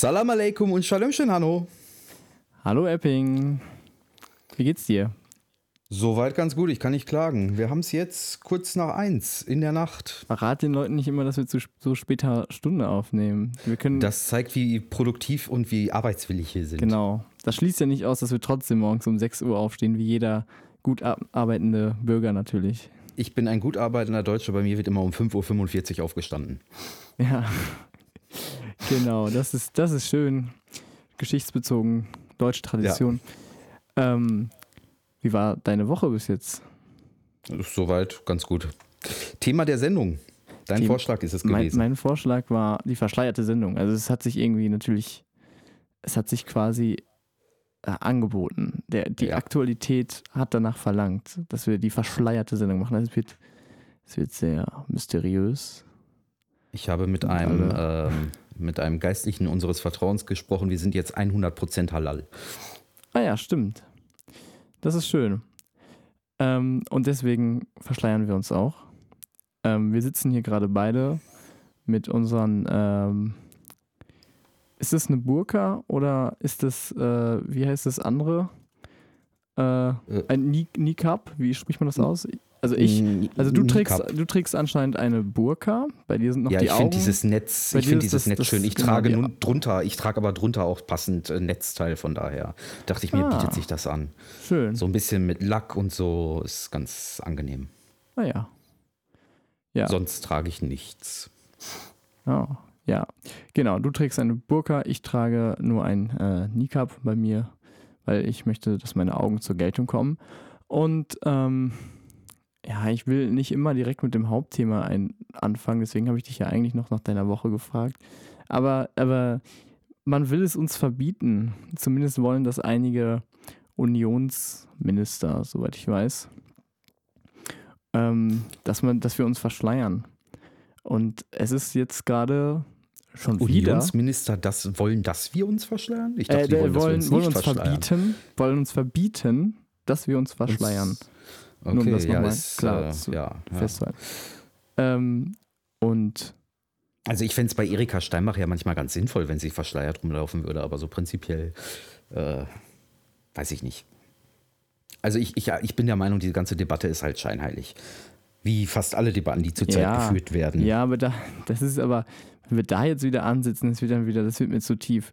Salam alaikum und Shalomchen, Hanno. Hallo Epping. Wie geht's dir? Soweit ganz gut, ich kann nicht klagen. Wir haben es jetzt kurz nach eins in der Nacht. Verrat den Leuten nicht immer, dass wir zu so später Stunde aufnehmen. Wir können Das zeigt, wie produktiv und wie arbeitswillig wir sind. genau. Das schließt ja nicht aus, dass wir trotzdem morgens um 6 Uhr aufstehen, wie jeder gut ar- arbeitende Bürger natürlich. Ich bin ein gut arbeitender Deutscher, bei mir wird immer um 5.45 Uhr aufgestanden. Ja. Genau, das ist, das ist schön. Geschichtsbezogen, deutsche Tradition. Ähm, wie war deine Woche bis jetzt? Soweit ganz gut. Thema der Sendung. Dein Thema- Vorschlag ist es Mein, gewesen. mein Vorschlag war die verschleierte Sendung. Also es hat sich irgendwie natürlich, es hat sich quasi äh, angeboten. Der, die Ja. Aktualität hat danach verlangt, dass wir die verschleierte Sendung machen. Also es wird, es wird sehr mysteriös. Ich habe mit einem, ähm, mit einem Geistlichen unseres Vertrauens gesprochen. Wir sind jetzt 100% halal. Ah ja, stimmt. Das ist schön. Ähm, und deswegen verschleiern wir uns auch. Ähm, wir sitzen hier gerade beide mit unseren. Ähm, ist das eine Burka oder ist das, äh, wie heißt das andere? Äh, ein Ni- Niqab, wie spricht man das aus? Also ich, also du trägst, du trägst anscheinend eine Burka, bei dir sind noch Ja, die ich Augen. finde dieses Netz, ich finde dieses das- Netz das- schön. Ich genau, trage nun drunter, ich trage aber drunter auch passend äh, Netzteil, von daher dachte ich mir, Ah. bietet sich das an. Schön. So ein bisschen mit Lack und so ist ganz angenehm. Ah ja. Ja. Sonst trage ich nichts. Oh, ja, genau. Du trägst eine Burka, ich trage nur ein äh, Niqab bei mir, weil ich möchte, dass meine Augen zur Geltung kommen. Und ähm, ja, ich will nicht immer direkt mit dem Hauptthema ein anfangen, deswegen habe ich dich ja eigentlich noch nach deiner Woche gefragt. Aber, aber man will es uns verbieten. Zumindest wollen das einige Unionsminister, soweit ich weiß, ähm, dass, man, dass wir uns verschleiern. Und es ist jetzt gerade schon wieder. Unionsminister das wollen, dass wir uns verschleiern? Ich Äh, dachte, die wollen, dass wir wollen, uns wollen uns verbieten, wollen uns verbieten, dass wir uns verschleiern. Okay, Nur um das ja, nochmal ist, klar äh, zu- ja, ja. Festhalten. Ähm, und Also ich fände es bei Erika Steinbach ja manchmal ganz sinnvoll, wenn sie verschleiert rumlaufen würde, aber so prinzipiell äh, weiß ich nicht. Also ich, ich, ich bin der Meinung, diese ganze Debatte ist halt scheinheilig. Wie fast alle Debatten, die zurzeit Ja, geführt werden. ja, aber da, das ist aber, wenn wir da jetzt wieder ansitzen, das wird dann wieder, das wird mir zu tief.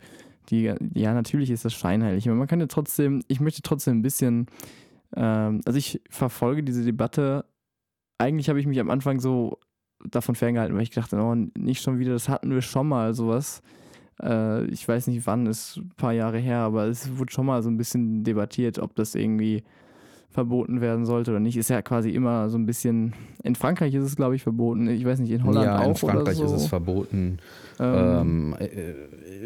Die, ja, natürlich ist das scheinheilig, aber man kann ja trotzdem, ich möchte trotzdem ein bisschen, ähm, also ich verfolge diese Debatte. Eigentlich habe ich mich am Anfang so davon ferngehalten, weil ich dachte, oh, nicht schon wieder, das hatten wir schon mal, sowas. Äh, ich weiß nicht wann, ist ein paar Jahre her, aber es wurde schon mal so ein bisschen debattiert, ob das irgendwie verboten werden sollte oder nicht. Ist ja quasi immer so ein bisschen. In Frankreich ist es, glaube ich, verboten. Ich weiß nicht, in Holland ja, auch in Frankreich so. ist es verboten. Ähm, Ähm, äh,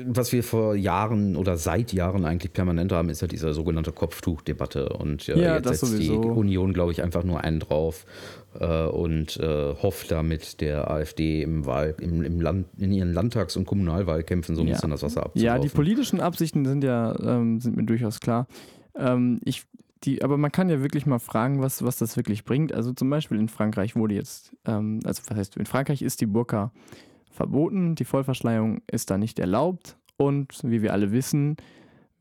was wir vor Jahren oder seit Jahren eigentlich permanent haben, ist ja diese sogenannte Kopftuchdebatte. Und äh, Ja, jetzt setzt die sowieso. Union, glaube ich, einfach nur einen drauf äh, und äh, hofft damit der AfD im Wahl, im, im Land, in ihren Landtags- und Kommunalwahlkämpfen so ein Ja. bisschen das Wasser abzulaufen. Ja, die politischen Absichten sind ja ähm, sind mir durchaus klar. Ähm, ich, die, aber man kann ja wirklich mal fragen, was, was das wirklich bringt. Also zum Beispiel in Frankreich wurde jetzt, ähm, also was heißt, in Frankreich ist die Burka verboten, die Vollverschleierung ist da nicht erlaubt. Und wie wir alle wissen,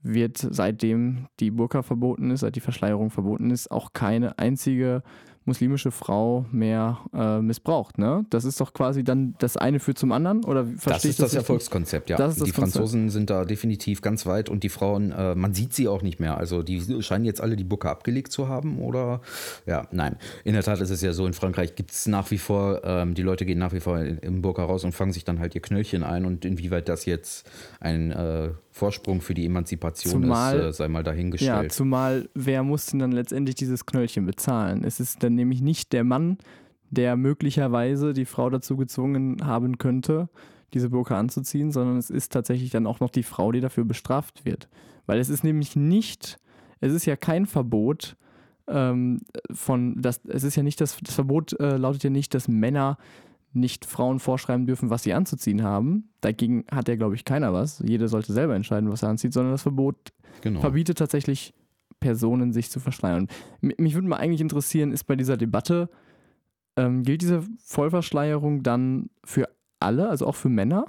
wird seitdem die Burka verboten ist, seit die Verschleierung verboten ist, auch keine einzige muslimische Frau mehr äh, missbraucht. Ne? Das ist doch quasi dann das eine führt zum anderen oder Das ist das richtig? Erfolgskonzept, ja. Das das die Konzept. Franzosen sind da definitiv ganz weit und die Frauen, äh, man sieht sie auch nicht mehr. Also die scheinen jetzt alle die Bucke abgelegt zu haben oder ja, nein. In der Tat ist es ja so, in Frankreich gibt es nach wie vor, ähm, die Leute gehen nach wie vor in- im Burka raus und fangen sich dann halt ihr Knöllchen ein und inwieweit das jetzt ein äh, Vorsprung für die Emanzipation Zumal- ist, äh, sei mal Ja, dahingestellt. zumal wer muss denn dann letztendlich dieses Knöllchen bezahlen? Es ist dann nämlich nicht der Mann, der möglicherweise die Frau dazu gezwungen haben könnte, diese Burka anzuziehen, sondern es ist tatsächlich dann auch noch die Frau, die dafür bestraft wird. Weil es ist nämlich nicht, es ist ja kein Verbot ähm, von, das, es ist ja nicht das, das Verbot äh, lautet ja nicht, dass Männer nicht Frauen vorschreiben dürfen, was sie anzuziehen haben. Dagegen hat ja, glaube ich, keiner was. Jeder sollte selber entscheiden, was er anzieht, sondern das Verbot genau. verbietet tatsächlich Personen, sich zu verschleiern. Mich würde mal eigentlich interessieren, ist bei dieser Debatte, ähm, gilt diese Vollverschleierung dann für alle, also auch für Männer?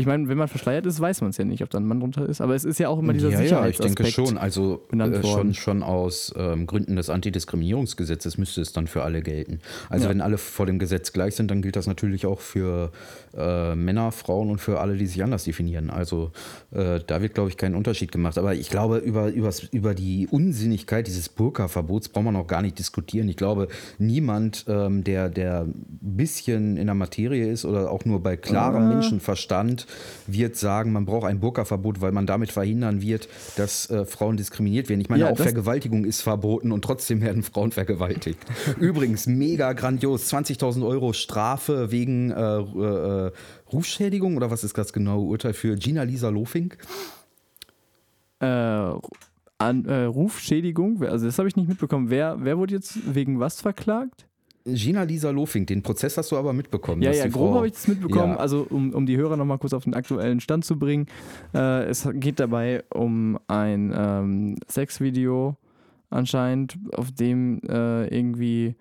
Ich meine, wenn man verschleiert ist, weiß man es ja nicht, ob da ein Mann drunter ist. Aber es ist ja auch immer dieser ja, ja, ich denke Sicherheitsaspekt schon. Also äh, schon, schon aus ähm, Gründen des Antidiskriminierungsgesetzes müsste es dann für alle gelten. Also Ja. wenn alle vor dem Gesetz gleich sind, dann gilt das natürlich auch für äh, Männer, Frauen und für alle, die sich anders definieren. Also äh, da wird, glaube ich, kein Unterschied gemacht. Aber ich glaube, über, übers, über die Unsinnigkeit dieses Burka-Verbots braucht man auch gar nicht diskutieren. Ich glaube, niemand, ähm, der, der ein bisschen in der Materie ist oder auch nur bei klarem Ah. Menschenverstand, wird sagen, man braucht ein Burka-Verbot, weil man damit verhindern wird, dass äh, Frauen diskriminiert werden. Ich meine, Ja, auch Vergewaltigung ist verboten und trotzdem werden Frauen vergewaltigt. Übrigens, mega grandios. 20.000 Euro Strafe wegen äh, äh, Rufschädigung oder was ist das genaue Urteil für Gina Lisa Lofink? äh, an, äh, Rufschädigung. Also das habe ich nicht mitbekommen. Wer, wer wurde jetzt wegen was verklagt? Gina Lisa Lofink, den Prozess hast du aber mitbekommen. Ja, ja, grob habe ich das mitbekommen. Ja. Also, um, um die Hörer nochmal kurz auf den aktuellen Stand zu bringen. Äh, es geht dabei um ein ähm, Sexvideo anscheinend, auf dem äh, irgendwie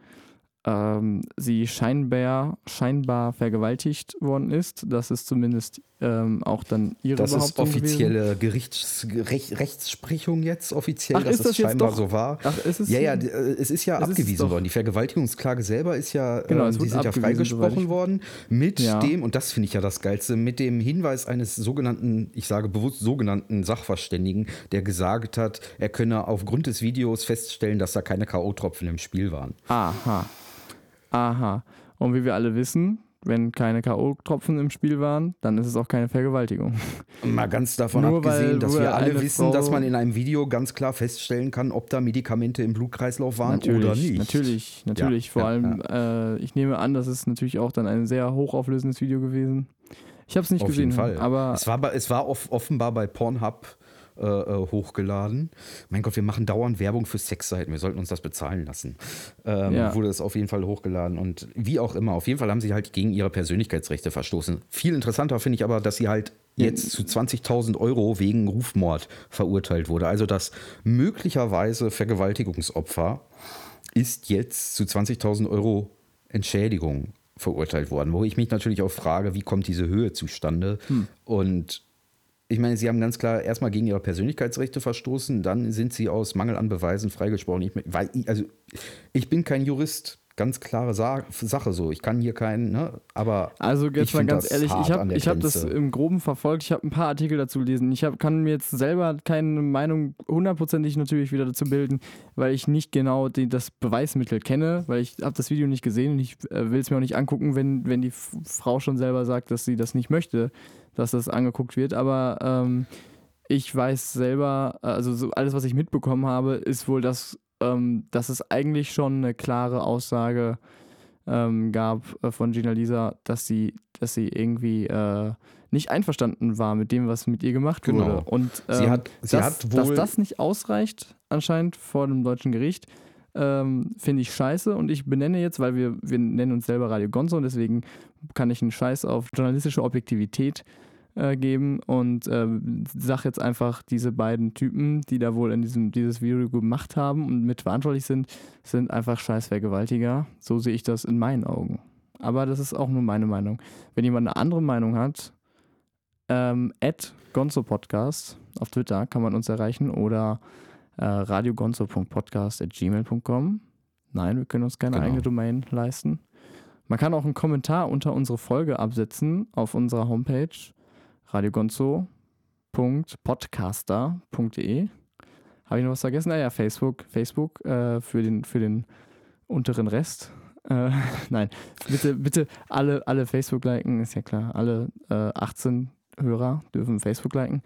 ähm, sie scheinbar, scheinbar vergewaltigt worden ist. Das ist zumindest ähm, auch dann ihre Das ist offizielle Gerichts, Rech, Rechtssprechung jetzt offiziell, Ach, dass ist das es jetzt scheinbar doch- so war. Ach, ist es Ja, ja, äh, es ist ja Es ist abgewiesen doch- worden. Die Vergewaltigungsklage selber ist ja, Genau, ähm, es die sind ja freigesprochen worden mit Ja. dem, und das finde ich ja das Geilste, mit dem Hinweis eines sogenannten, ich sage bewusst sogenannten Sachverständigen, der gesagt hat, er könne aufgrund des Videos feststellen, dass da keine K.O.-Tropfen im Spiel waren. Aha. Aha. Und wie wir alle wissen, wenn keine K.O.-Tropfen im Spiel waren, dann ist es auch keine Vergewaltigung. Mal ganz davon Nur weil- abgesehen, dass nur wir alle wissen, Frau- dass man in einem Video ganz klar feststellen kann, ob da Medikamente im Blutkreislauf waren natürlich, oder nicht. Natürlich, natürlich. Ja, Vor ja, allem, Äh, ich nehme an, das ist natürlich auch dann ein sehr hochauflösendes Video gewesen. Ich habe es nicht Auf gesehen, jeden Fall. aber es war, es war off, offenbar bei Pornhub äh, äh, hochgeladen. Mein Gott, wir machen dauernd Werbung für Sexseiten. Wir sollten uns das bezahlen lassen. Ähm, Ja. Wurde es auf jeden Fall hochgeladen. Und wie auch immer, auf jeden Fall haben sie halt gegen ihre Persönlichkeitsrechte verstoßen. Viel interessanter finde ich aber, dass sie halt jetzt zu 20.000 Euro wegen Rufmord verurteilt wurde. Also das möglicherweise Vergewaltigungsopfer ist jetzt zu 20.000 Euro Entschädigung verurteilt worden. Wo ich mich natürlich auch frage, wie kommt diese Höhe zustande? Und ich meine, sie haben ganz klar erstmal gegen ihre Persönlichkeitsrechte verstoßen, dann sind sie aus Mangel an Beweisen freigesprochen. Ich, weil, also, ich bin kein Jurist, ganz klare Sa Sache so. Ich kann hier keinen, ne? aber Also jetzt mal ganz ehrlich, ich habe ich hab das im Groben verfolgt. Ich habe ein paar Artikel dazu gelesen. Ich hab, kann mir jetzt selber keine Meinung hundertprozentig natürlich wieder dazu bilden, weil ich nicht genau die, das Beweismittel kenne, weil ich habe das Video nicht gesehen und ich äh, will es mir auch nicht angucken, wenn, wenn die Frau schon selber sagt, dass sie das nicht möchte, dass das angeguckt wird. Aber ähm, ich weiß selber, also so alles, was ich mitbekommen habe, ist wohl, dass, ähm, dass es eigentlich schon eine klare Aussage ähm, gab äh, von Gina Lisa, dass sie, dass sie irgendwie äh, nicht einverstanden war mit dem, was mit ihr gemacht Genau. wurde. Und Sie ähm, hat- sie dass, hat dass wohl- das nicht ausreicht, anscheinend vor dem deutschen Gericht, ähm, finde ich scheiße. Und ich benenne jetzt, weil wir, wir nennen uns selber Radio Gonzo und deswegen kann ich einen Scheiß auf journalistische Objektivität äh, geben und äh, sag jetzt einfach, diese beiden Typen, die da wohl in diesem dieses Video gemacht haben und mitverantwortlich sind, sind einfach scheiß Vergewaltiger. So sehe ich das in meinen Augen. Aber das ist auch nur meine Meinung. Wenn jemand eine andere Meinung hat, ähm, at Gonzo Podcast auf Twitter kann man uns erreichen oder äh, radiogonzo.podcast at gmail.com. Nein, wir können uns keine Genau. eigene Domain leisten. Man kann auch einen Kommentar unter unsere Folge absetzen auf unserer Homepage radiogonzo.podcaster.de. Habe ich noch was vergessen? Naja, Facebook, Facebook äh, für, den, für den unteren Rest. Äh, nein, bitte, bitte alle, alle Facebook liken, ist ja klar. Alle äh, 18 Hörer dürfen Facebook liken.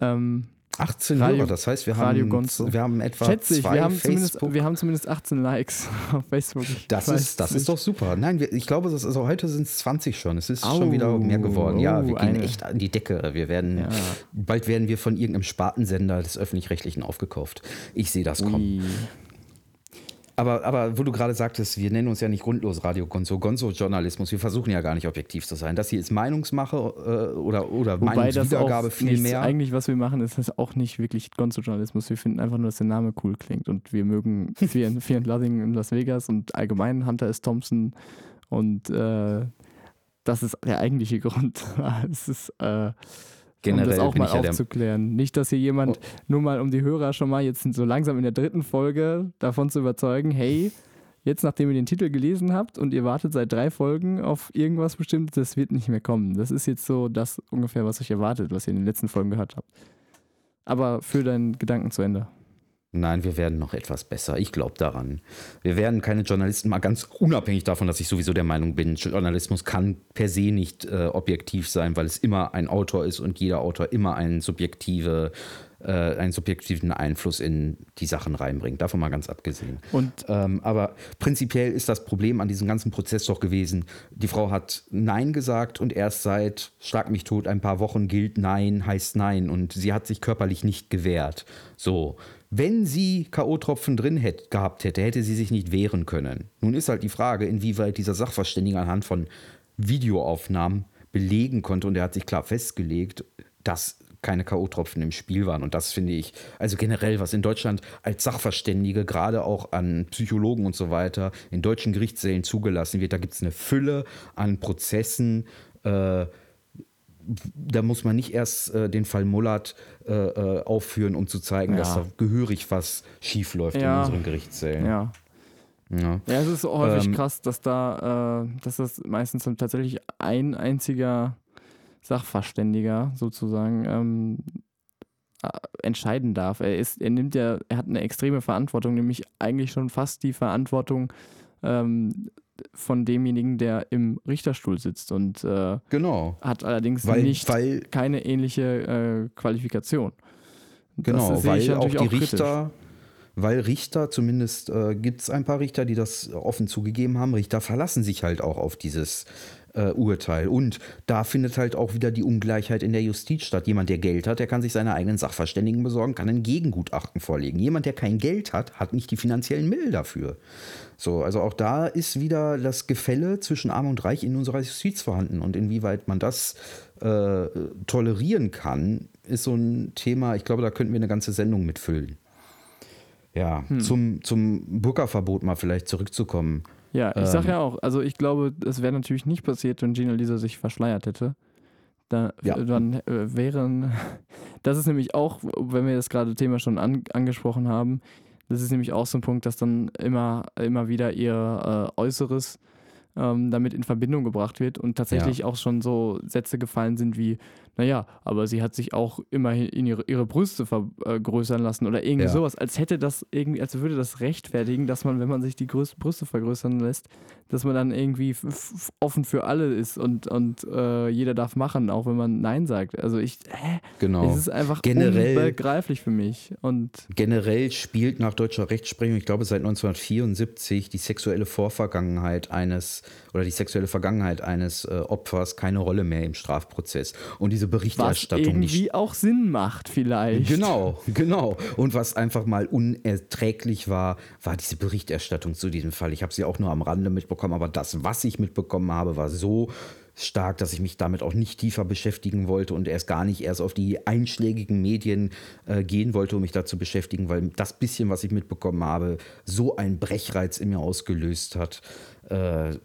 Ähm, 18 Radio- Hörer, das heißt, wir Radio haben, Gonzo. wir haben etwa schätze ich, zwei wir haben, zumindest, Facebook. wir haben zumindest 18 Likes auf Facebook. Ich das ist, das nicht. ist doch super. Nein, wir, ich glaube, das ist, also heute sind es 20 schon. Es ist Au, schon wieder mehr geworden. Ja, wir oh, gehen eine- echt an die Decke. Wir werden, Ja. bald werden wir von irgendeinem Spartensender des Öffentlich-Rechtlichen aufgekauft. Ich sehe das kommen. Ui. Aber, aber wo du gerade sagtest, wir nennen uns ja nicht grundlos Radio Gonzo, Gonzo-Journalismus. Wir versuchen ja gar nicht objektiv zu sein. Das hier ist Meinungsmache äh, oder, oder Wobei Meinungswiedergabe viel nichts, mehr. eigentlich, was wir machen, ist das auch nicht wirklich Gonzo-Journalismus. Wir finden einfach nur, dass der Name cool klingt und wir mögen Fear, Fear and Loving in Las Vegas und allgemein Hunter S. Thompson und äh, das ist der eigentliche Grund. es ist äh, Generell um das auch mal aufzuklären. Nicht, dass hier jemand, Oh. nur mal um die Hörer schon mal jetzt so langsam in der dritten Folge davon zu überzeugen, hey, jetzt nachdem ihr den Titel gelesen habt und ihr wartet seit drei Folgen auf irgendwas Bestimmtes, das wird nicht mehr kommen. Das ist jetzt so das ungefähr, was euch erwartet, was ihr in den letzten Folgen gehört habt. Aber für deinen Gedanken zu Ende. Nein, wir werden noch etwas besser. Ich glaube daran. Wir werden keine Journalisten, mal ganz unabhängig davon, dass ich sowieso der Meinung bin, Journalismus kann per se nicht äh, objektiv sein, weil es immer ein Autor ist und jeder Autor immer einen, subjektive, äh, einen subjektiven Einfluss in die Sachen reinbringt. Davon mal ganz abgesehen. Und Ähm, aber prinzipiell ist das Problem an diesem ganzen Prozess doch gewesen, die Frau hat Nein gesagt und erst seit Schlag mich tot ein paar Wochen gilt Nein heißt Nein und sie hat sich körperlich nicht gewehrt. So, wenn sie K.O.-Tropfen drin hätte, gehabt hätte, hätte sie sich nicht wehren können. Nun ist halt die Frage, inwieweit dieser Sachverständige anhand von Videoaufnahmen belegen konnte und er hat sich klar festgelegt, dass keine K.O.-Tropfen im Spiel waren. Und das finde ich, also generell, was in Deutschland als Sachverständige, gerade auch an Psychologen und so weiter, in deutschen Gerichtssälen zugelassen wird, da gibt es eine Fülle an Prozessen. Äh, da muss man nicht erst äh, den Fall Mullert äh, äh, aufführen, um zu zeigen, dass Ja. da gehörig was schief läuft in Ja. unseren Gerichtssälen. ja. Ja. Ja, es ist häufig Ähm, krass, dass da, äh, dass das meistens dann tatsächlich ein einziger Sachverständiger sozusagen ähm, äh, entscheiden darf. Er ist, er nimmt ja, er hat eine extreme Verantwortung, nämlich eigentlich schon fast die Verantwortung ähm, von demjenigen, der im Richterstuhl sitzt und äh, Genau. hat allerdings Weil, nicht weil keine ähnliche äh, Qualifikation. Genau, das weil auch die kritisch. Richter, weil Richter, zumindest äh, gibt es ein paar Richter, die das offen zugegeben haben, Richter verlassen sich halt auch auf dieses äh, Urteil. Und da findet halt auch wieder die Ungleichheit in der Justiz statt. Jemand, der Geld hat, der kann sich seine eigenen Sachverständigen besorgen, kann ein Gegengutachten vorlegen. Jemand, der kein Geld hat, hat nicht die finanziellen Mittel dafür. So, also auch da ist wieder das Gefälle zwischen Arm und Reich in unserer Justiz vorhanden. Und inwieweit man das äh, tolerieren kann, ist so ein Thema, ich glaube, da könnten wir eine ganze Sendung mitfüllen. Ja, Hm. zum, zum Burka-Verbot mal vielleicht zurückzukommen. Ja, ich sag Ähm, ja auch, also ich glaube, es wäre natürlich nicht passiert, wenn Gina Lisa sich verschleiert hätte. Da, Ja. Dann äh, wären, das ist nämlich auch, wenn wir das gerade Thema schon an, angesprochen haben, das ist nämlich auch so ein Punkt, dass dann immer, immer wieder ihr äh, Äußeres ähm, damit in Verbindung gebracht wird und tatsächlich auch schon so Sätze gefallen sind wie, naja, aber sie hat sich auch immerhin in ihre, ihre Brüste vergrößern lassen oder irgendwie Ja. sowas, als hätte das irgendwie, als würde das rechtfertigen, dass man, wenn man sich die Größ Brüste vergrößern lässt, dass man dann irgendwie offen für alle ist und, und äh, jeder darf machen, auch wenn man Nein sagt. Also ich, hä? Genau. Es ist einfach Generell- unbegreiflich für mich. Und Generell spielt nach deutscher Rechtsprechung, ich glaube seit 1974, die sexuelle Vorvergangenheit eines oder die sexuelle Vergangenheit eines äh, Opfers keine Rolle mehr im Strafprozess. Und diese was Berichterstattung nicht irgendwie auch Sinn macht vielleicht. Genau, genau. Und was einfach mal unerträglich war, war diese Berichterstattung zu diesem Fall. Ich habe sie auch nur am Rande mitbekommen, aber das, was ich mitbekommen habe, war so stark, dass ich mich damit auch nicht tiefer beschäftigen wollte und erst gar nicht erst auf die einschlägigen Medien äh, gehen wollte, um mich da zu beschäftigen, weil das bisschen, was ich mitbekommen habe, so einen Brechreiz in mir ausgelöst hat. Äh,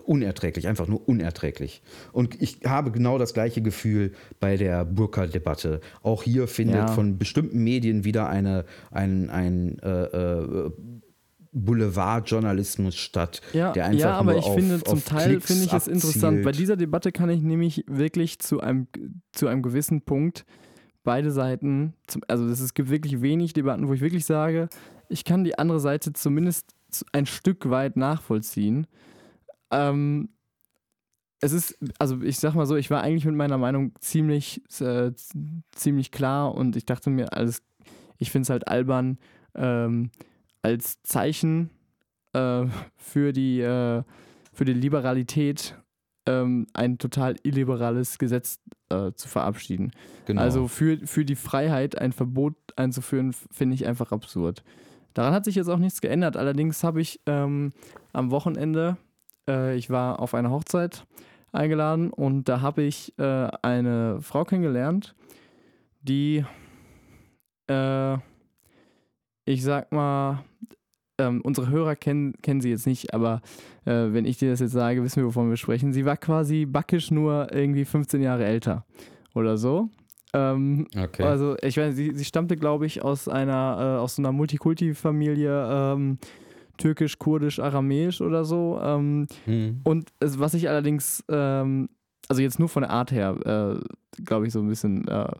unerträglich, einfach nur unerträglich. Und ich habe genau das gleiche Gefühl bei der Burka-Debatte. Auch hier findet Ja. von bestimmten Medien wieder eine, ein, ein äh, äh, Boulevardjournalismus statt, Ja, der einfach ja aber ich auf, finde, zum Teil Klicks finde ich es interessant. Bei dieser Debatte kann ich nämlich wirklich zu einem, zu einem gewissen Punkt beide Seiten, also es gibt wirklich wenig Debatten, wo ich wirklich sage, ich kann die andere Seite zumindest zu- ein Stück weit nachvollziehen. Ähm, es ist, also ich sag mal so, ich war eigentlich mit meiner Meinung ziemlich, äh, ziemlich klar und ich dachte mir, alles, ich finde es halt albern, ähm, als Zeichen äh, für, die, äh, für die Liberalität ähm, ein total illiberales Gesetz äh, zu verabschieden. Genau. Also für, für die Freiheit ein Verbot einzuführen, finde ich einfach absurd. Daran hat sich jetzt auch nichts geändert. Allerdings habe ich ähm, am Wochenende, äh, ich war auf eine Hochzeit eingeladen und da habe ich äh, eine Frau kennengelernt, die, äh, ich sag mal, ähm, unsere Hörer kennen, kennen sie jetzt nicht, aber äh, wenn ich dir das jetzt sage, wissen wir, wovon wir sprechen. Sie war quasi backisch nur irgendwie 15 Jahre älter oder so. Ähm, okay. Also ich weiß, sie, sie stammte, glaube ich, aus einer, äh, aus so einer Multikulti-Familie, ähm, türkisch, kurdisch, aramäisch oder so. Ähm, mhm. Und es, was ich allerdings, ähm, also jetzt nur von der Art her, äh, glaube ich, so ein bisschen äh,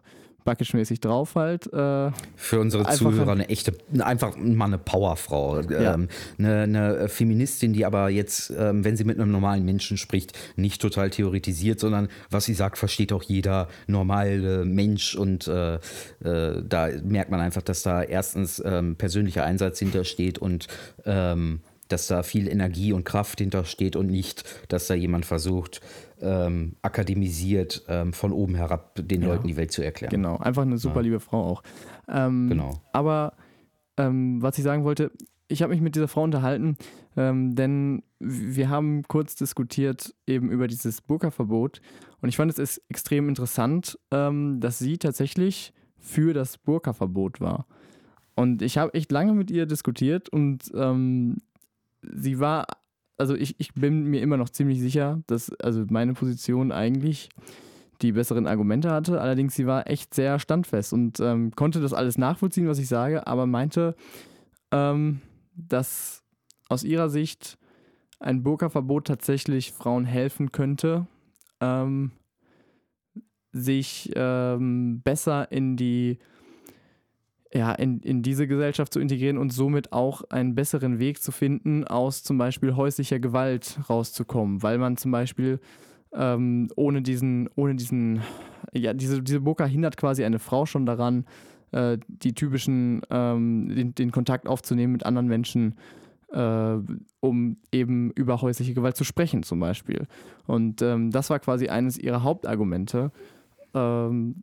backisch-mäßig drauf halt. Äh, Für unsere Zuhörer eine echte, einfach mal eine Powerfrau. Ja. Ähm, eine, eine, Feministin, die aber jetzt, ähm, wenn sie mit einem normalen Menschen spricht, nicht total theoretisiert, sondern was sie sagt, versteht auch jeder normale Mensch. Und äh, äh, da merkt man einfach, dass da erstens ähm, persönlicher Einsatz hintersteht und ähm, dass da viel Energie und Kraft hintersteht und nicht, dass da jemand versucht, ähm, akademisiert ähm, von oben herab den ja. Leuten die Welt zu erklären. Genau, einfach eine super ja. liebe Frau auch. Ähm, genau. Aber ähm, was ich sagen wollte, ich habe mich mit dieser Frau unterhalten, ähm, denn wir haben kurz diskutiert eben über dieses Burka-Verbot und ich fand es ist extrem interessant, ähm, dass sie tatsächlich für das Burka-Verbot war. Und ich habe echt lange mit ihr diskutiert und sie war also ich, ich bin mir immer noch ziemlich sicher, dass also meine Position eigentlich die besseren Argumente hatte. Allerdings sie war echt sehr standfest und ähm, konnte das alles nachvollziehen, was ich sage, aber meinte, ähm, dass aus ihrer Sicht ein Burka-Verbot tatsächlich Frauen helfen könnte, ähm, sich ähm, besser in die ja, in, in diese Gesellschaft zu integrieren und somit auch einen besseren Weg zu finden, aus zum Beispiel häuslicher Gewalt rauszukommen, weil man zum Beispiel ähm, ohne diesen, ohne diesen, ja, diese, diese Burka hindert quasi eine Frau schon daran, äh, die typischen, ähm, den, den Kontakt aufzunehmen mit anderen Menschen, äh, um eben über häusliche Gewalt zu sprechen, zum Beispiel. Und ähm, das war quasi eines ihrer Hauptargumente. Ähm,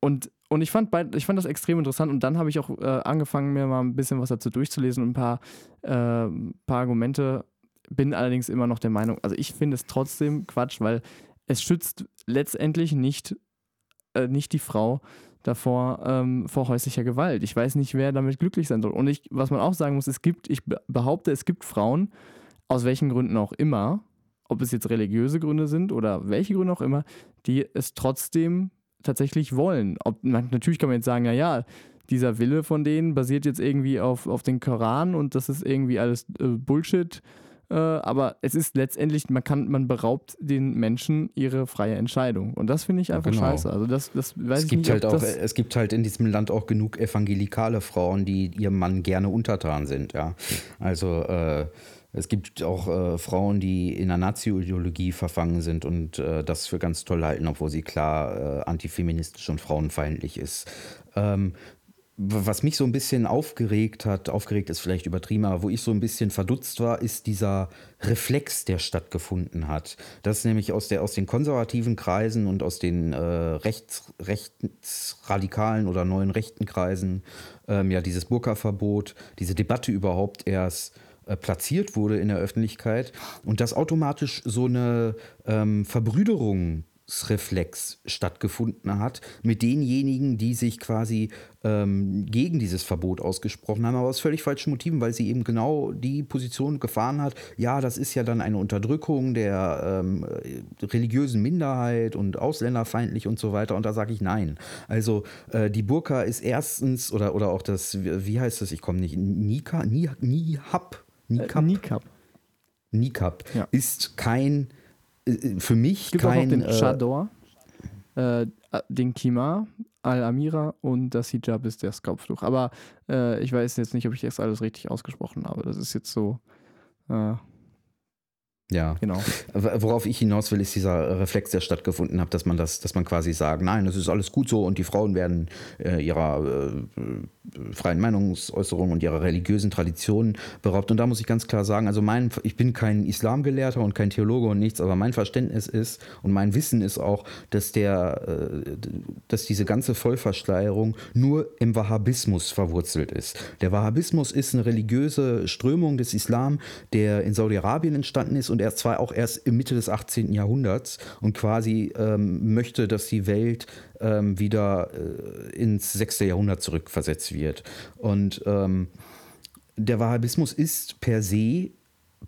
und und ich fand, ich fand das extrem interessant und dann habe ich auch äh, angefangen, mir mal ein bisschen was dazu durchzulesen und ein paar, äh, paar Argumente. Bin allerdings immer noch der Meinung, also ich finde es trotzdem Quatsch, weil es schützt letztendlich nicht, äh, nicht die Frau davor ähm, vor häuslicher Gewalt. Ich weiß nicht, wer damit glücklich sein soll. Und ich, was man auch sagen muss, es gibt, ich behaupte, es gibt Frauen, aus welchen Gründen auch immer, ob es jetzt religiöse Gründe sind oder welche Gründe auch immer, die es trotzdem tatsächlich wollen. Ob, natürlich kann man jetzt sagen, naja, dieser Wille von denen basiert jetzt irgendwie auf, auf den Koran und das ist irgendwie alles äh, Bullshit. Äh, aber es ist letztendlich, man kann, man beraubt den Menschen ihre freie Entscheidung. Und das finde ich einfach genau. scheiße. Also das, das weiß es ich gibt nicht, halt auch, Es gibt halt in diesem Land auch genug evangelikale Frauen, die ihrem Mann gerne untertan sind, ja. Also äh, es gibt auch äh, Frauen, die in der Nazi-Ideologie verfangen sind und äh, das für ganz toll halten, obwohl sie klar äh, antifeministisch und frauenfeindlich ist. Ähm, was mich so ein bisschen aufgeregt hat, aufgeregt ist vielleicht übertrieben, aber wo ich so ein bisschen verdutzt war, ist dieser Reflex, der stattgefunden hat. Das ist nämlich aus, der, aus den konservativen Kreisen und aus den äh, rechts, rechtsradikalen oder neuen rechten Kreisen, ähm, ja, dieses Burka-Verbot, diese Debatte überhaupt erst platziert wurde in der Öffentlichkeit und dass automatisch so eine ähm, Verbrüderungsreflex stattgefunden hat mit denjenigen, die sich quasi ähm, gegen dieses Verbot ausgesprochen haben, aber aus völlig falschen Motiven, weil sie eben genau die Position gefahren hat, ja, das ist ja dann eine Unterdrückung der ähm, religiösen Minderheit und ausländerfeindlich und so weiter. Und da sage ich nein. Also äh, die Burka ist erstens, oder, oder auch das, wie heißt das, ich komme nicht, Nika, Nihab, Niqab. Äh, Niqab. Niqab ja. ist kein, äh, für mich es gibt kein. Auch noch den äh, Chador, äh, den Kima, Al-Amira und das Hijab ist das Kopftuch. Aber äh, ich weiß jetzt nicht, ob ich das alles richtig ausgesprochen habe. Das ist jetzt so. Ja, genau. Worauf ich hinaus will, ist dieser Reflex, der stattgefunden hat, dass man das, dass man quasi sagt, nein, das ist alles gut so und die Frauen werden äh, ihrer äh, freien Meinungsäußerung und ihrer religiösen Tradition beraubt. Und da muss ich ganz klar sagen, also mein, ich bin kein Islamgelehrter und kein Theologe und nichts, aber mein Verständnis ist und mein Wissen ist auch, dass der, äh, dass diese ganze Vollverschleierung nur im Wahhabismus verwurzelt ist. Der Wahhabismus ist eine religiöse Strömung des Islam, der in Saudi-Arabien entstanden ist und und er zwar auch erst Mitte des 18. Jahrhunderts und quasi ähm, möchte, dass die Welt ähm, wieder äh, ins 6. Jahrhundert zurückversetzt wird. Und ähm, der Wahhabismus ist per se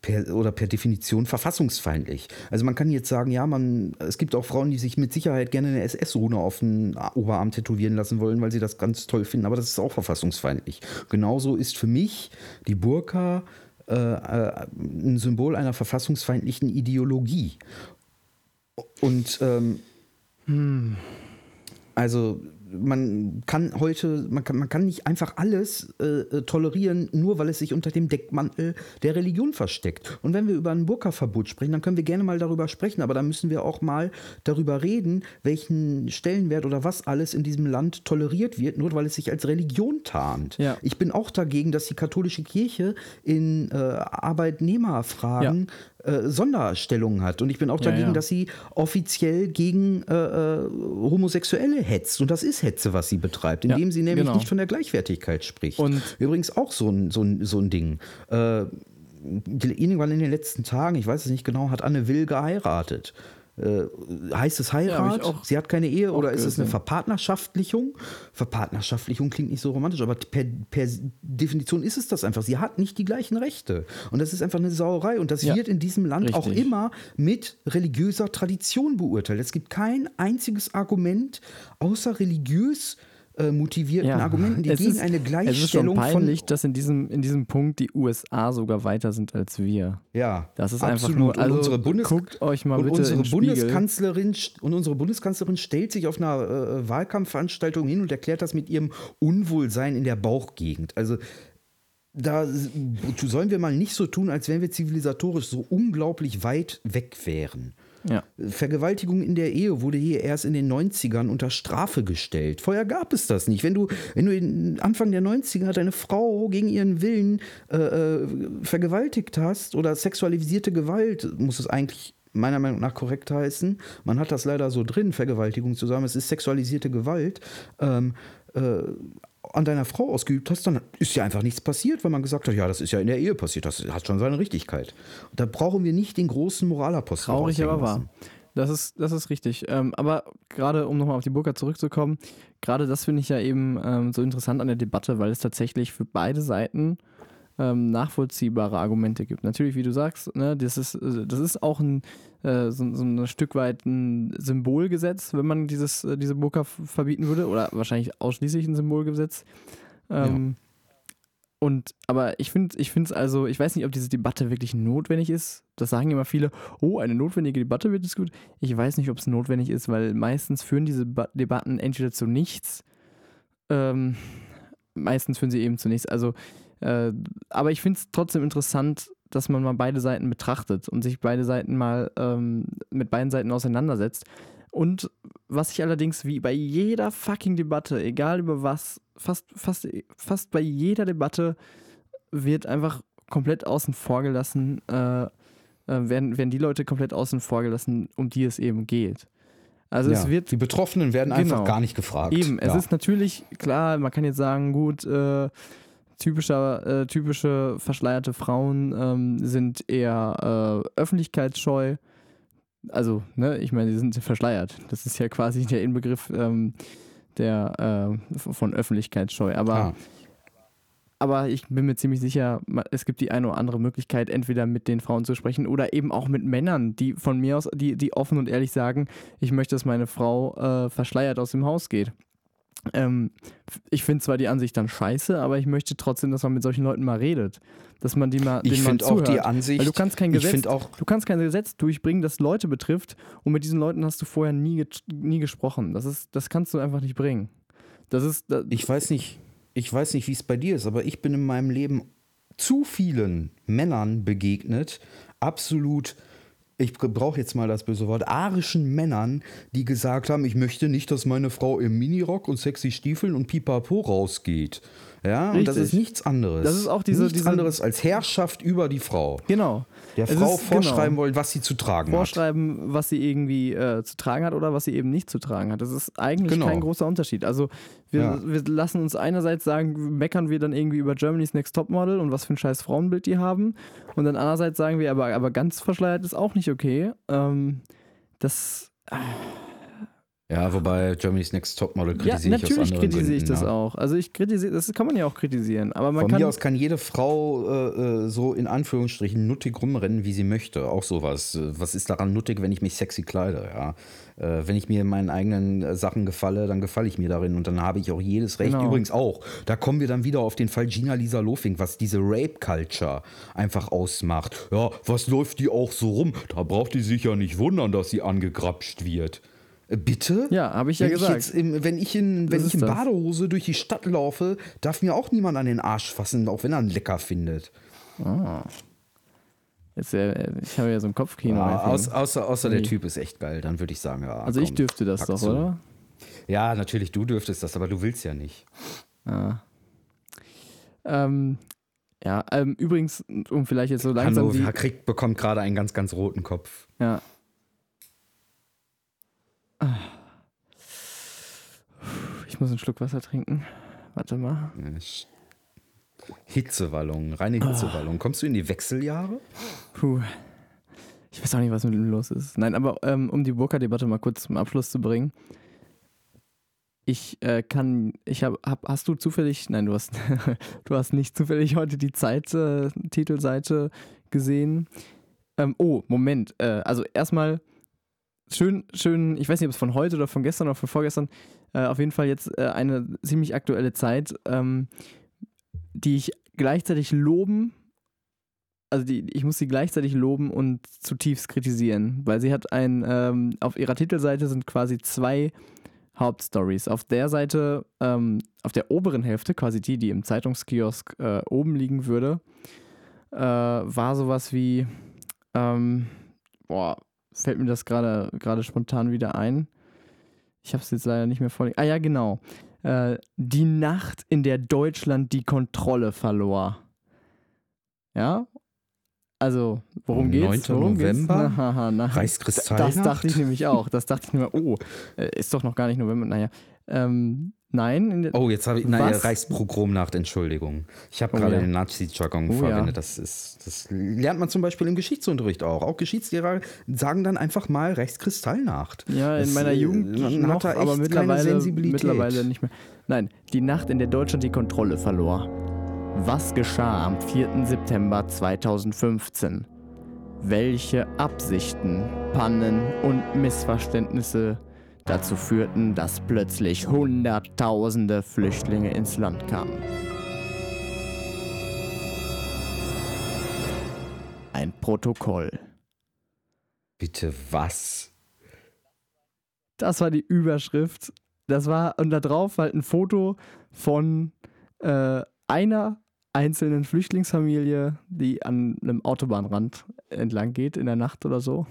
per, oder per Definition verfassungsfeindlich. Also man kann jetzt sagen, ja, man, es gibt auch Frauen, die sich mit Sicherheit gerne eine SS-Rune auf den Oberarm tätowieren lassen wollen, weil sie das ganz toll finden, aber das ist auch verfassungsfeindlich. Genauso ist für mich die Burka äh, äh, ein Symbol einer verfassungsfeindlichen Ideologie. Und ähm, hm. also man kann heute, man kann, man kann nicht einfach alles äh, äh, tolerieren, nur weil es sich unter dem Deckmantel der Religion versteckt. Und wenn wir über ein Burka-Verbot sprechen, dann können wir gerne mal darüber sprechen, aber dann müssen wir auch mal darüber reden, welchen Stellenwert oder was alles in diesem Land toleriert wird, nur weil es sich als Religion tarnt. Ja. Ich bin auch dagegen, dass die katholische Kirche in äh, Arbeitnehmerfragen ja äh, Sonderstellungen hat. Und ich bin auch dagegen, ja, ja. dass sie offiziell gegen äh, äh, Homosexuelle hetzt. Und das ist Hetze, was sie betreibt, indem ja, sie nämlich genau. nicht von der Gleichwertigkeit spricht. Und Übrigens auch so ein, so ein, so ein Ding. Äh, irgendwann in den letzten Tagen, ich weiß es nicht genau, hat Anne Will geheiratet. Äh, heißt es Heirat? Ja, Sie hat keine Ehe oder ist es eine Verpartnerschaftlichung? Verpartnerschaftlichung klingt nicht so romantisch, aber per, per, Definition ist es das einfach. Sie hat nicht die gleichen Rechte. Und das ist einfach eine Sauerei. Und das ja, wird in diesem Land richtig. auch immer mit religiöser Tradition beurteilt. Es gibt kein einziges Argument außer religiös äh, motivierten ja, Argumenten, die gegen ist, eine Gleichstellung Es ist schon peinlich, von, dass in diesem, in diesem Punkt die USA sogar weiter sind als wir. Ja, das ist absolut. einfach nur. Also, und unsere Bundes guckt euch mal bitte unsere Bundeskanzlerin und unsere Bundeskanzlerin stellt sich auf einer äh, Wahlkampfveranstaltung hin und erklärt das mit ihrem Unwohlsein in der Bauchgegend. Also da sollen wir mal nicht so tun, als wären wir zivilisatorisch so unglaublich weit weg wären. Ja. Vergewaltigung in der Ehe wurde hier erst in den 90ern unter Strafe gestellt. Vorher gab es das nicht. Wenn du, wenn du Anfang der 90er deine Frau gegen ihren Willen äh, äh, vergewaltigt hast oder sexualisierte Gewalt, muss es eigentlich meiner Meinung nach korrekt heißen. Man hat das leider so drin, Vergewaltigung zusammen. Es ist sexualisierte Gewalt. Ähm, äh, an deiner Frau ausgeübt hast, dann ist ja einfach nichts passiert, weil man gesagt hat, ja, das ist ja in der Ehe passiert, das hat schon seine Richtigkeit. Und da brauchen wir nicht den großen Moralapostel. Traurig, aber wahr. Das ist, das ist richtig. Ähm, aber gerade, um nochmal auf die Burka zurückzukommen, gerade das finde ich ja eben ähm, so interessant an der Debatte, weil es tatsächlich für beide Seiten ähm, nachvollziehbare Argumente gibt. Natürlich, wie du sagst, ne, das, ist, äh, das ist auch ein, äh, so, so, ein Stück weit ein Symbolgesetz, wenn man dieses, äh, diese Burka verbieten würde, oder wahrscheinlich ausschließlich ein Symbolgesetz. Ähm, ja. Und, aber ich finde ich es also, ich weiß nicht, ob diese Debatte wirklich notwendig ist. Das sagen immer viele, oh, eine notwendige Debatte wird es gut. Ich weiß nicht, ob es notwendig ist, weil meistens führen diese ba Debatten entweder zu nichts, ähm, meistens führen sie eben zu nichts. Also äh, aber ich finde es trotzdem interessant, dass man mal beide Seiten betrachtet und sich beide Seiten mal ähm, mit beiden Seiten auseinandersetzt. Und was ich allerdings wie bei jeder fucking Debatte, egal über was, fast, fast, fast bei jeder Debatte wird einfach komplett außen vor gelassen, äh, äh, werden, werden die Leute komplett außen vor gelassen, um die es eben geht. Also ja, es wird. Die Betroffenen werden genau, einfach gar nicht gefragt. Eben, es ja. ist natürlich klar, man kann jetzt sagen, gut, äh, typischer, äh, typische verschleierte Frauen ähm, sind eher äh, öffentlichkeitsscheu. Also, ne, ich meine, sie sind verschleiert. Das ist ja quasi der Inbegriff ähm, der, äh, von Öffentlichkeitsscheu. Aber, ah. aber ich bin mir ziemlich sicher, es gibt die eine oder andere Möglichkeit, entweder mit den Frauen zu sprechen oder eben auch mit Männern, die von mir aus, die, die offen und ehrlich sagen, ich möchte, dass meine Frau äh, verschleiert aus dem Haus geht. Ähm, ich finde zwar die Ansicht dann scheiße, aber ich möchte trotzdem, dass man mit solchen Leuten mal redet. Dass man die mal, ich finde auch die Ansicht. Weil du kannst kein Gesetz, auch, du kannst kein Gesetz durchbringen, das Leute betrifft und mit diesen Leuten hast du vorher nie, nie gesprochen. Das, ist, das kannst du einfach nicht bringen. Das ist. Das ich weiß nicht, ich weiß nicht, wie es bei dir ist, aber ich bin in meinem Leben zu vielen Männern begegnet, absolut ich brauche jetzt mal das böse Wort, arischen Männern, die gesagt haben, ich möchte nicht, dass meine Frau im Minirock und sexy Stiefeln und Pipapo rausgeht. Ja, Richtig. und das ist nichts anderes. Das ist auch diese, nichts diese, anderes als Herrschaft über die Frau. Genau. Der es Frau ist, vorschreiben genau. wollen, was sie zu tragen vorschreiben, hat. Vorschreiben, was sie irgendwie äh, zu tragen hat oder was sie eben nicht zu tragen hat. Das ist eigentlich genau. kein großer Unterschied. Also wir, ja. wir lassen uns einerseits sagen, meckern wir dann irgendwie über Germany's Next Topmodel und was für ein scheiß Frauenbild die haben. Und dann andererseits sagen wir, aber, aber ganz verschleiert ist auch nicht okay. Ähm, das. Äh, Ja, wobei Germany's Next Topmodel Ja, kritisiere ich aus natürlich anderen kritisiere ich Gründen, das ja. auch. Also ich kritisiere, das kann man ja auch kritisieren. Aber man Von kann. mir aus kann jede Frau äh, äh, so in Anführungsstrichen nuttig rumrennen, wie sie möchte. Auch sowas. Was ist daran nuttig, wenn ich mich sexy kleide? Ja? Äh, wenn ich mir in meinen eigenen äh, Sachen gefalle, dann gefalle ich mir darin und dann habe ich auch jedes Recht. Genau. Übrigens auch, da kommen wir dann wieder auf den Fall Gina Lisa Lofing, was diese Rape-Culture einfach ausmacht. Ja, was läuft die auch so rum? Da braucht die sich ja nicht wundern, dass sie angegrapscht wird. Äh, Bitte? Ja, habe ich ja wenn gesagt. Ich im, wenn ich in, wenn Das ich in. Badehose durch die Stadt laufe, darf mir auch niemand an den Arsch fassen, auch wenn er ihn lecker findet. Jetzt, äh, ich habe ja so ein Kopfkino. Ja, einfach. aus, außer außer der. Typ ist echt geil, dann würde ich sagen, ja. also ich komm, dürfte das doch, zu. oder? Ja, natürlich, du dürftest das, aber du willst ja nicht. Ja. Ähm, ja, ähm, übrigens, um vielleicht jetzt so langsam Hanno die, kriegt, bekommt gerade einen ganz, ganz roten Kopf. Ja. Ich muss einen Schluck Wasser trinken. Warte mal. Hitzewallung, reine Hitzewallung. Kommst du in die Wechseljahre? Puh. Ich weiß auch nicht, was mit ihm los ist. Nein, aber ähm, um die Burka-Debatte mal kurz zum Abschluss zu bringen. Ich äh, kann, ich habe, hab, hast du zufällig, nein, du hast, du hast nicht zufällig heute die Zeit-Titelseite gesehen. Ähm, oh, Moment. Äh, also erstmal schön, schön, ich weiß nicht, ob es von heute oder von gestern oder von vorgestern, äh, auf jeden Fall jetzt äh, eine ziemlich aktuelle Zeit, ähm, die ich gleichzeitig loben, also die, ich muss sie gleichzeitig loben und zutiefst kritisieren, weil sie hat ein, ähm, auf ihrer Titelseite sind quasi zwei Hauptstories. Auf der Seite, ähm, auf der oberen Hälfte, quasi die, die im Zeitungskiosk äh, oben liegen würde, äh, war sowas wie, ähm, boah, fällt mir das gerade gerade spontan wieder ein. Ich habe es jetzt leider nicht mehr vorliegen. Ah ja, genau. Äh, die Nacht, in der Deutschland die Kontrolle verlor. Ja? Also, worum geht's? 9. Worum November? Geht's? Na, haha, na. Reichskristallnacht? Das dachte ich nämlich auch. Das dachte ich mir, oh, äh, ist doch noch gar nicht November. Naja. Ähm, nein. In der, Oh, jetzt habe ich, nein, Was? Reichspogromnacht, Entschuldigung. Ich habe Oh, gerade ja. den Nazi-Jargon Oh, ja. verwendet. Das, ist, das lernt man zum Beispiel im Geschichtsunterricht auch. Auch Geschichtslehrer sagen dann einfach mal Reichskristallnacht. Ja, in Das, meiner äh, Jugend noch, aber mittlerweile, Sensibilität. mittlerweile nicht mehr. Nein, die Nacht, in der Deutschland die Kontrolle verlor. Was geschah am 4. September 2015? Welche Absichten, Pannen und Missverständnisse dazu führten, dass plötzlich Hunderttausende Flüchtlinge ins Land kamen? Ein Protokoll. Bitte was? Das war die Überschrift. Das war, und da drauf halt ein Foto von äh, einer einzelnen Flüchtlingsfamilie, die an einem Autobahnrand entlang geht in der Nacht oder so.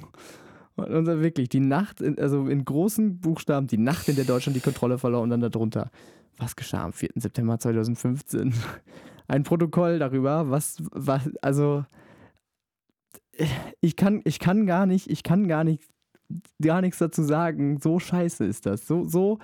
Und wirklich, die Nacht, in, also in großen Buchstaben, die Nacht, in der Deutschland die Kontrolle verlor und dann darunter. Was geschah am 4. September 2015? Ein Protokoll darüber, was, was also ich kann, ich kann gar nicht, ich kann gar nicht, gar nichts dazu sagen. So scheiße ist das. So, so,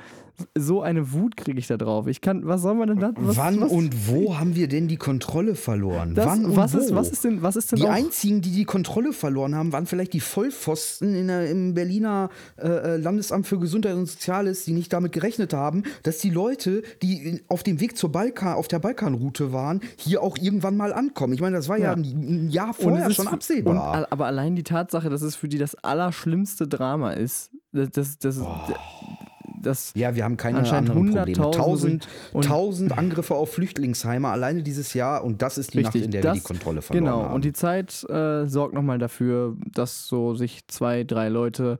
so eine Wut kriege ich da drauf. Ich kann, was soll man denn da? Was, Wann was, und wo haben wir denn die Kontrolle verloren? das, Wann und was wo? ist, was ist denn, was ist denn die auch, einzigen, die die Kontrolle verloren haben, waren vielleicht die Vollpfosten in der, im Berliner äh, äh, Landesamt für Gesundheit und Soziales, die nicht damit gerechnet haben, dass die Leute, die auf dem Weg zur Balkan, auf der Balkanroute waren, hier auch irgendwann mal ankommen. Ich meine, das war ja, Ja. ein, Jahr vorher schon absehbar. Und, aber allein die Tatsache, dass es für die das allerschlimmste Drama ist, das, das, das, das ja, wir haben keine Anscheinend anderen Probleme. Tausend, tausend Angriffe auf Flüchtlingsheime alleine dieses Jahr und das ist die Nacht, in der wir die Kontrolle verloren genau. haben. Und die Zeit äh, sorgt nochmal dafür, dass so sich zwei, drei Leute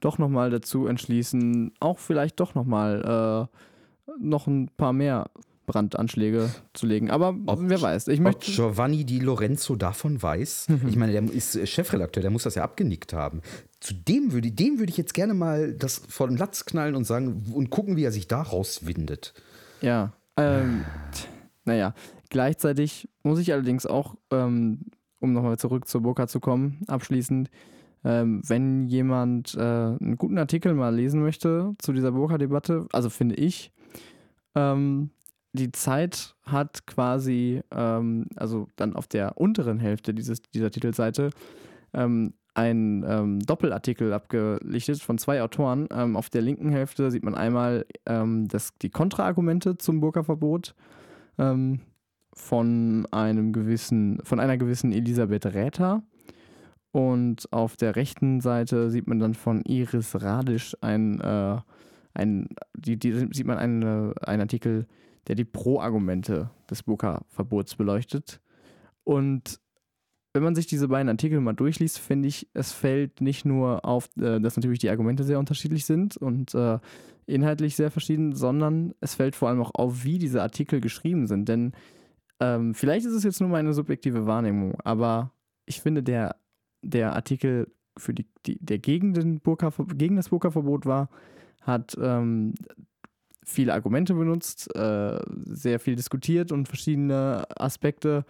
doch nochmal dazu entschließen, auch vielleicht doch nochmal äh, noch ein paar mehr Brandanschläge zu legen. Aber Ob- wer weiß. Ich Ob möchte. Giovanni Di Lorenzo davon weiß, ich meine, der ist Chefredakteur, der muss das ja abgenickt haben. Zu dem würde, dem würde ich jetzt gerne mal das vor den Latz knallen und sagen und gucken, wie er sich da rauswindet. Ja. Ähm, naja, gleichzeitig muss ich allerdings auch, ähm, um nochmal zurück zur Burka zu kommen, abschließend, ähm, wenn jemand äh, einen guten Artikel mal lesen möchte zu dieser Burka-Debatte, also finde ich, ähm, die Zeit hat quasi, ähm, also dann auf der unteren Hälfte dieses, dieser Titelseite, ähm, ein ähm, Doppelartikel abgelichtet von zwei Autoren. Ähm, auf der linken Hälfte sieht man einmal ähm, das, die Kontraargumente zum Burka-Verbot ähm, von einem gewissen, von einer gewissen Elisabeth Räther. Und auf der rechten Seite sieht man dann von Iris Radisch ein, äh, ein die, die, sieht man einen, einen Artikel, der die Pro-Argumente des Burka-Verbots beleuchtet. Und wenn man sich diese beiden Artikel mal durchliest, finde ich, es fällt nicht nur auf, äh, dass natürlich die Argumente sehr unterschiedlich sind und äh, inhaltlich sehr verschieden, sondern es fällt vor allem auch auf, wie diese Artikel geschrieben sind. Denn ähm, vielleicht ist es jetzt nur meine subjektive Wahrnehmung, aber ich finde, der, der Artikel, für die, die der gegen, den Burka, gegen das Burka-Verbot war, hat ähm, viele Argumente benutzt, äh, sehr viel diskutiert und verschiedene Aspekte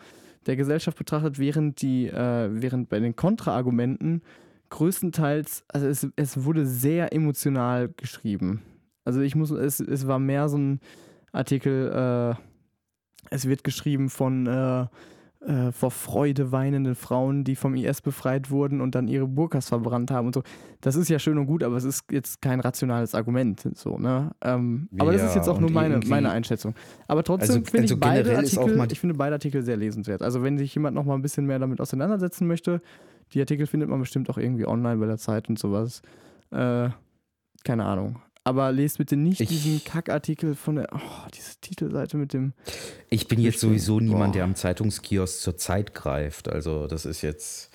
der Gesellschaft betrachtet, während die, äh, während bei den Kontraargumenten größtenteils, also es, es wurde sehr emotional geschrieben. Also ich muss, es, es war mehr so ein Artikel, äh, es wird geschrieben von äh, vor Freude weinenden Frauen, die vom IS befreit wurden und dann ihre Burkas verbrannt haben und so. Das ist ja schön und gut, aber es ist jetzt kein rationales Argument. So, ne? Ähm, aber ja, das ist jetzt auch nur meine, meine Einschätzung. Aber trotzdem also, finde also ich beide Artikel, ich finde beide Artikel sehr lesenswert. Also wenn sich jemand noch mal ein bisschen mehr damit auseinandersetzen möchte, die Artikel findet man bestimmt auch irgendwie online bei der Zeit und sowas. Äh, keine Ahnung. Aber lest bitte nicht ich, diesen Kackartikel von der, oh, diese Titelseite mit dem. Ich bin jetzt sowieso niemand, der am Zeitungskiosk zur Zeit greift. Also das ist jetzt,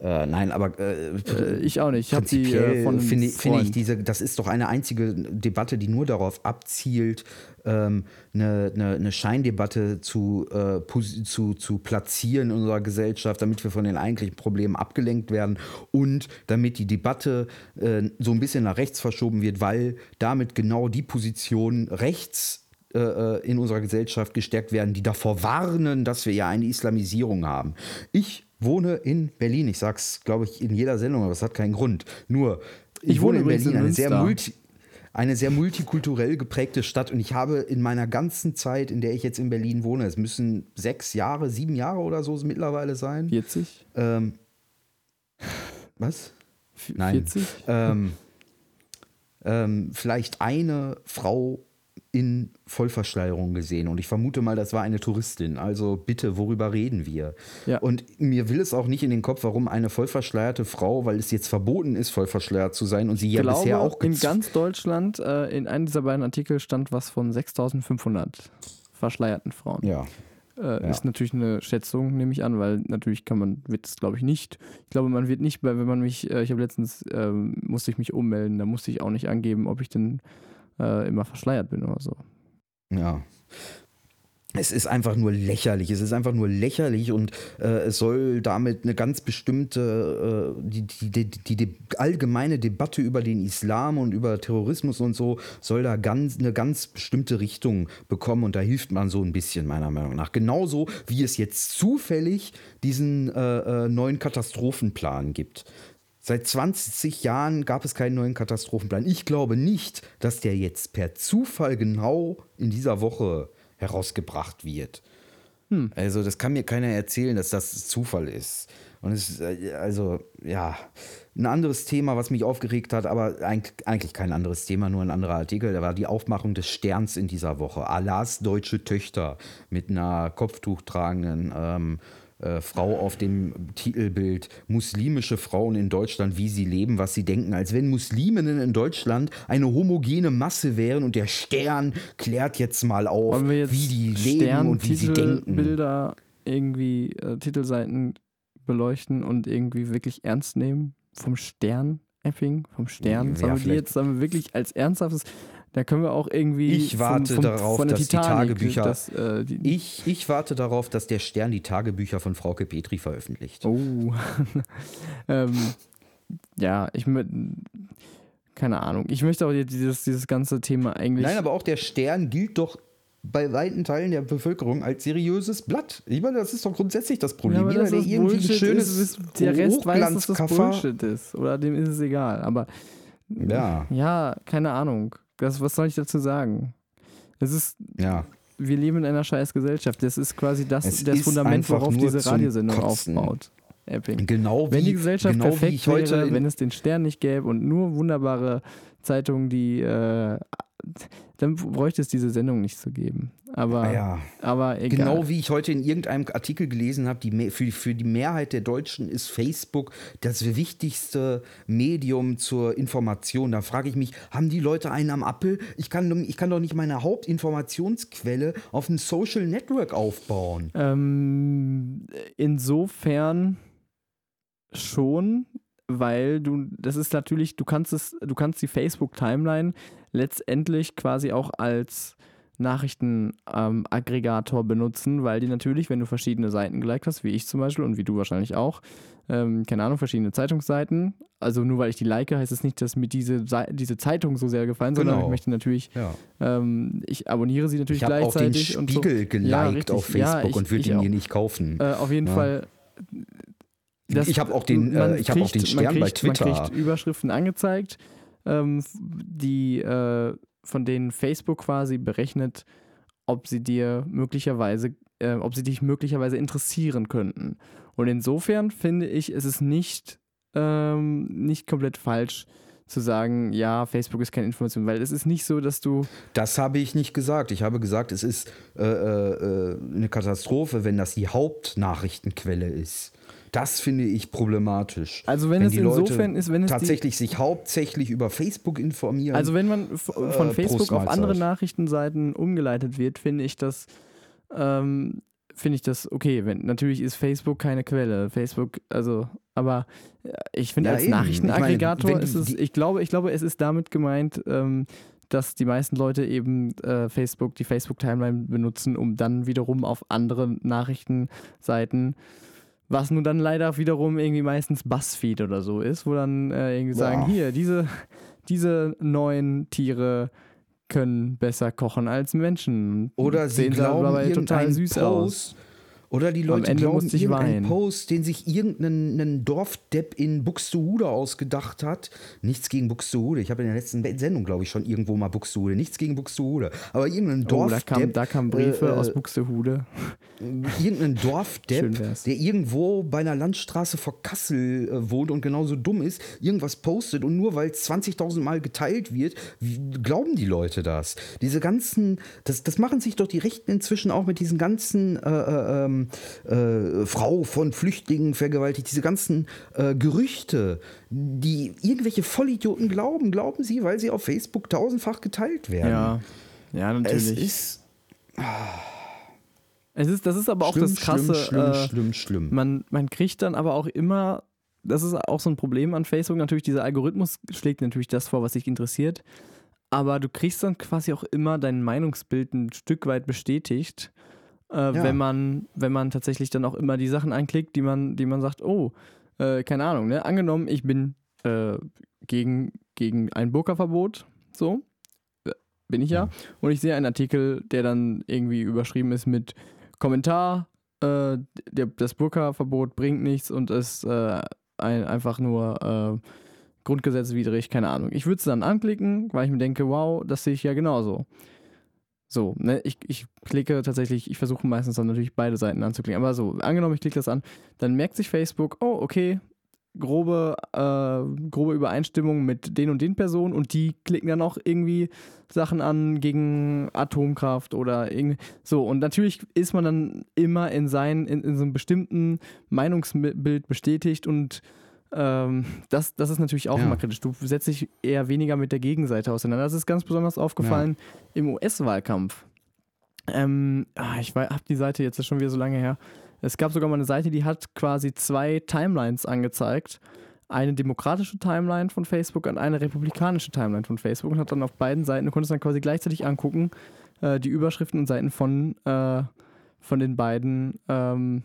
äh, nein, aber äh, äh ich auch nicht. Ich habe die äh, von finde find ich diese, das ist doch eine einzige Debatte, die nur darauf abzielt, ähm, eine, eine, eine, Scheindebatte zu, äh, zu, zu platzieren in unserer Gesellschaft, damit wir von den eigentlichen Problemen abgelenkt werden und damit die Debatte äh, so ein bisschen nach rechts verschoben wird, weil damit genau die Positionen rechts äh, äh, in unserer Gesellschaft gestärkt werden, die davor warnen, dass wir ja eine Islamisierung haben. Ich wohne in Berlin. Ich sage es, glaube ich, in jeder Sendung, aber es hat keinen Grund. Nur, ich, ich wohne in Berlin, eine sehr multi eine sehr multikulturell geprägte Stadt und ich habe in meiner ganzen Zeit, in der ich jetzt in Berlin wohne, es müssen sechs Jahre, sieben Jahre oder so mittlerweile sein. 40? Ähm, was? Nein. 40? Ähm, ähm, vielleicht eine Frau in Vollverschleierung gesehen und ich vermute mal, das war eine Touristin. Also bitte, worüber reden wir? Ja. Und mir will es auch nicht in den Kopf, warum eine vollverschleierte Frau, weil es jetzt verboten ist, vollverschleiert zu sein und sie ja glaube, bisher auch in ganz Deutschland äh, in einem dieser beiden Artikel stand was von 6.500 verschleierten Frauen. Ja. Äh, ja. Ist natürlich eine Schätzung, nehme ich an, weil natürlich kann man, wird es glaube ich nicht. Ich glaube, man wird nicht, weil wenn man mich, äh, ich habe letztens, äh, musste ich mich ummelden, da musste ich auch nicht angeben, ob ich denn äh, immer verschleiert bin oder so. Ja. Es ist einfach nur lächerlich. Es ist einfach nur lächerlich und äh, es soll damit eine ganz bestimmte, äh, die, die, die, die, allgemeine Debatte über den Islam und über Terrorismus und so, soll da ganz, eine ganz bestimmte Richtung bekommen und da hilft man so ein bisschen, meiner Meinung nach. Genauso wie es jetzt zufällig diesen äh, äh neuen Katastrophenplan gibt. Seit 20 Jahren gab es keinen neuen Katastrophenplan. Ich glaube nicht, dass der jetzt per Zufall genau in dieser Woche herausgebracht wird. Hm. Also, das kann mir keiner erzählen, dass das Zufall ist. Und es ist, äh, also, ja, ein anderes Thema, was mich aufgeregt hat, aber eigentlich kein anderes Thema, nur ein anderer Artikel. Da war die Aufmachung des Sterns in dieser Woche. Allahs deutsche Töchter mit einer Kopftuch tragenden ähm, äh, Frau auf dem Titelbild muslimische Frauen in Deutschland, wie sie leben, was sie denken, als wenn Musliminnen in Deutschland eine homogene Masse wären und der Stern klärt jetzt mal auf, jetzt wie die leben und wie sie denken. Bilder irgendwie äh, Titelseiten beleuchten und irgendwie wirklich ernst nehmen vom Stern. Epping vom Stern. Ja, sollen wir die jetzt sollen wir wirklich als ernsthaftes da können wir auch irgendwie. Ich warte vom, vom, darauf, dass Titanic, die Tagebücher. Das, äh, die, ich, ich warte darauf, dass der Stern die Tagebücher von Frauke Petri veröffentlicht. Oh. ähm, ja, ich keine Ahnung. Ich möchte auch dieses, dieses ganze Thema eigentlich. Nein, aber auch der Stern gilt doch bei weiten Teilen der Bevölkerung als seriöses Blatt. Ich meine, das ist doch grundsätzlich das Problem. Ja, Jeder, der irgendwie Bullshit ein schönes ist, ist, der Rest weiß, dass das Bullshit ist. Oder dem ist es egal. Aber ja, ja keine Ahnung. Das, was soll ich dazu sagen? Es ist. Ja. Wir leben in einer scheiß Gesellschaft. Das ist quasi das, das Fundament, worauf diese Radiosendung aufbaut. Epping. Genau Wenn wie, die Gesellschaft genau perfekt ich heute wäre, wenn es den Stern nicht gäbe und nur wunderbare Zeitungen, die äh, dann bräuchte es diese Sendung nicht zu geben. Aber, Ah ja. aber egal. Genau wie ich heute in irgendeinem Artikel gelesen habe, die, für, für die Mehrheit der Deutschen ist Facebook das wichtigste Medium zur Information. Da frage ich mich, haben die Leute einen am Appel? Ich kann, doch- ich kann doch nicht meine Hauptinformationsquelle auf ein Social Network aufbauen. Ähm, insofern schon, weil du, das ist natürlich, du kannst es, du kannst die Facebook-Timeline letztendlich quasi auch als Nachrichtenaggregator benutzen, weil die natürlich, wenn du verschiedene Seiten geliked hast, wie ich zum Beispiel und wie du wahrscheinlich auch, ähm, keine Ahnung, verschiedene Zeitungsseiten, also nur weil ich die like, heißt es nicht, dass mir diese, diese Zeitung so sehr gefallen, sondern Genau. ich möchte natürlich, Ja. ähm, ich abonniere sie natürlich Ich habe auch den gleichzeitig. und so. Spiegel geliked Ja, richtig. auf Facebook Ja, ich- und würde ich ihn mir nicht kaufen. Äh, auf jeden. Fall. das- Ich habe auch den, äh, ich habe auch den kriegt- Stern man bei kriegt, Man Twitter. kriegt Überschriften angezeigt, ähm, die, äh, von denen Facebook quasi berechnet, ob sie dir möglicherweise, äh, ob sie dich möglicherweise interessieren könnten. Und insofern finde ich, es ist nicht, ähm, nicht komplett falsch zu sagen, ja, Facebook ist keine Information, weil es ist nicht so, dass du Das habe ich nicht gesagt. Ich habe gesagt, es ist äh, äh, äh, eine Katastrophe, wenn das die Hauptnachrichtenquelle ist. Das finde ich problematisch. Also wenn es die Leute insofern ist, wenn es tatsächlich sich hauptsächlich über Facebook informieren. Also wenn man f- von Äh, Facebook auf andere. Nachrichtenseiten umgeleitet wird, finde ich das, ähm, finde ich das okay. Wenn, natürlich ist Facebook keine Quelle. Facebook, also, aber äh, ich finde Ja, als eben. Nachrichtenaggregator Ich meine, wenn ist es, ich glaube, ich glaube, es ist damit gemeint, ähm, dass die meisten Leute eben äh, Facebook, die Facebook-Timeline benutzen, um dann wiederum auf andere Nachrichtenseiten was nun dann leider wiederum irgendwie meistens Buzzfeed oder so ist, wo dann äh, irgendwie sagen, Boah. hier, diese, diese neuen Tiere können besser kochen als Menschen. oder sie sehen glauben dabei total süß Post, aus. Oder die Leute glauben irgendeinen weinen. Post, den sich irgendein ein Dorfdepp in Buxtehude ausgedacht hat. Nichts gegen Buxtehude. Ich habe in der letzten Sendung, glaube ich, schon irgendwo mal Buxtehude. Nichts gegen Buxtehude. Aber irgendein Oh, da, Dorfdepp kam, da kamen Briefe äh, aus Buxtehude. irgendein Dorfdepp, der irgendwo bei einer Landstraße vor Kassel äh, wohnt und genauso dumm ist, irgendwas postet und nur weil es 20.000 Mal geteilt wird, glauben die Leute das? Diese ganzen, das, das machen sich doch die Rechten inzwischen auch mit diesen ganzen äh, äh, ähm, äh, Frau von Flüchtlingen vergewaltigt, diese ganzen äh, Gerüchte, die irgendwelche Vollidioten glauben, glauben sie, weil sie auf Facebook tausendfach geteilt werden. Ja, ja, es natürlich. ist Es ist, das ist aber auch schlimm, das Krasse. schlimm, schlimm, äh, schlimm, schlimm. Man, man kriegt dann aber auch immer, das ist auch so ein Problem an Facebook, natürlich dieser Algorithmus schlägt natürlich das vor, was dich interessiert, aber du kriegst dann quasi auch immer dein Meinungsbild ein Stück weit bestätigt, äh, Ja. wenn, man, wenn man tatsächlich dann auch immer die Sachen anklickt, die man, die man sagt, oh, äh, keine Ahnung, ne? angenommen, ich bin äh, gegen, gegen ein Burka-Verbot, so, äh, bin ich ja, und ich sehe einen Artikel, der dann irgendwie überschrieben ist mit Kommentar, äh, der, das Burka-Verbot bringt nichts und ist äh, ein, einfach nur grundgesetzwidrig, keine Ahnung. Ich würde es dann anklicken, weil ich mir denke, wow, das sehe ich ja genauso. So, ne, ich, ich klicke tatsächlich, ich versuche meistens dann natürlich beide Seiten anzuklicken, aber so, angenommen, ich klicke das an, dann merkt sich Facebook, oh, okay, grobe, äh, grobe Übereinstimmung mit den und den Personen und die klicken dann auch irgendwie Sachen an gegen Atomkraft oder irgendwie. So, und natürlich ist man dann immer in, sein, in, in so einem bestimmten Meinungsbild bestätigt und ähm, das, das ist natürlich auch Ja. immer kritisch. Du setzt dich eher weniger mit der Gegenseite auseinander. Das ist ganz besonders aufgefallen im US-Wahlkampf. Ähm, ah, ich habe die Seite jetzt schon wieder so lange her. Es gab sogar mal eine Seite, die hat quasi zwei Timelines angezeigt. Eine demokratische Timeline von Facebook und eine republikanische Timeline von Facebook und hat dann auf beiden Seiten, du konntest dann quasi gleichzeitig angucken, äh, die Überschriften und Seiten von, äh, von den beiden, ähm,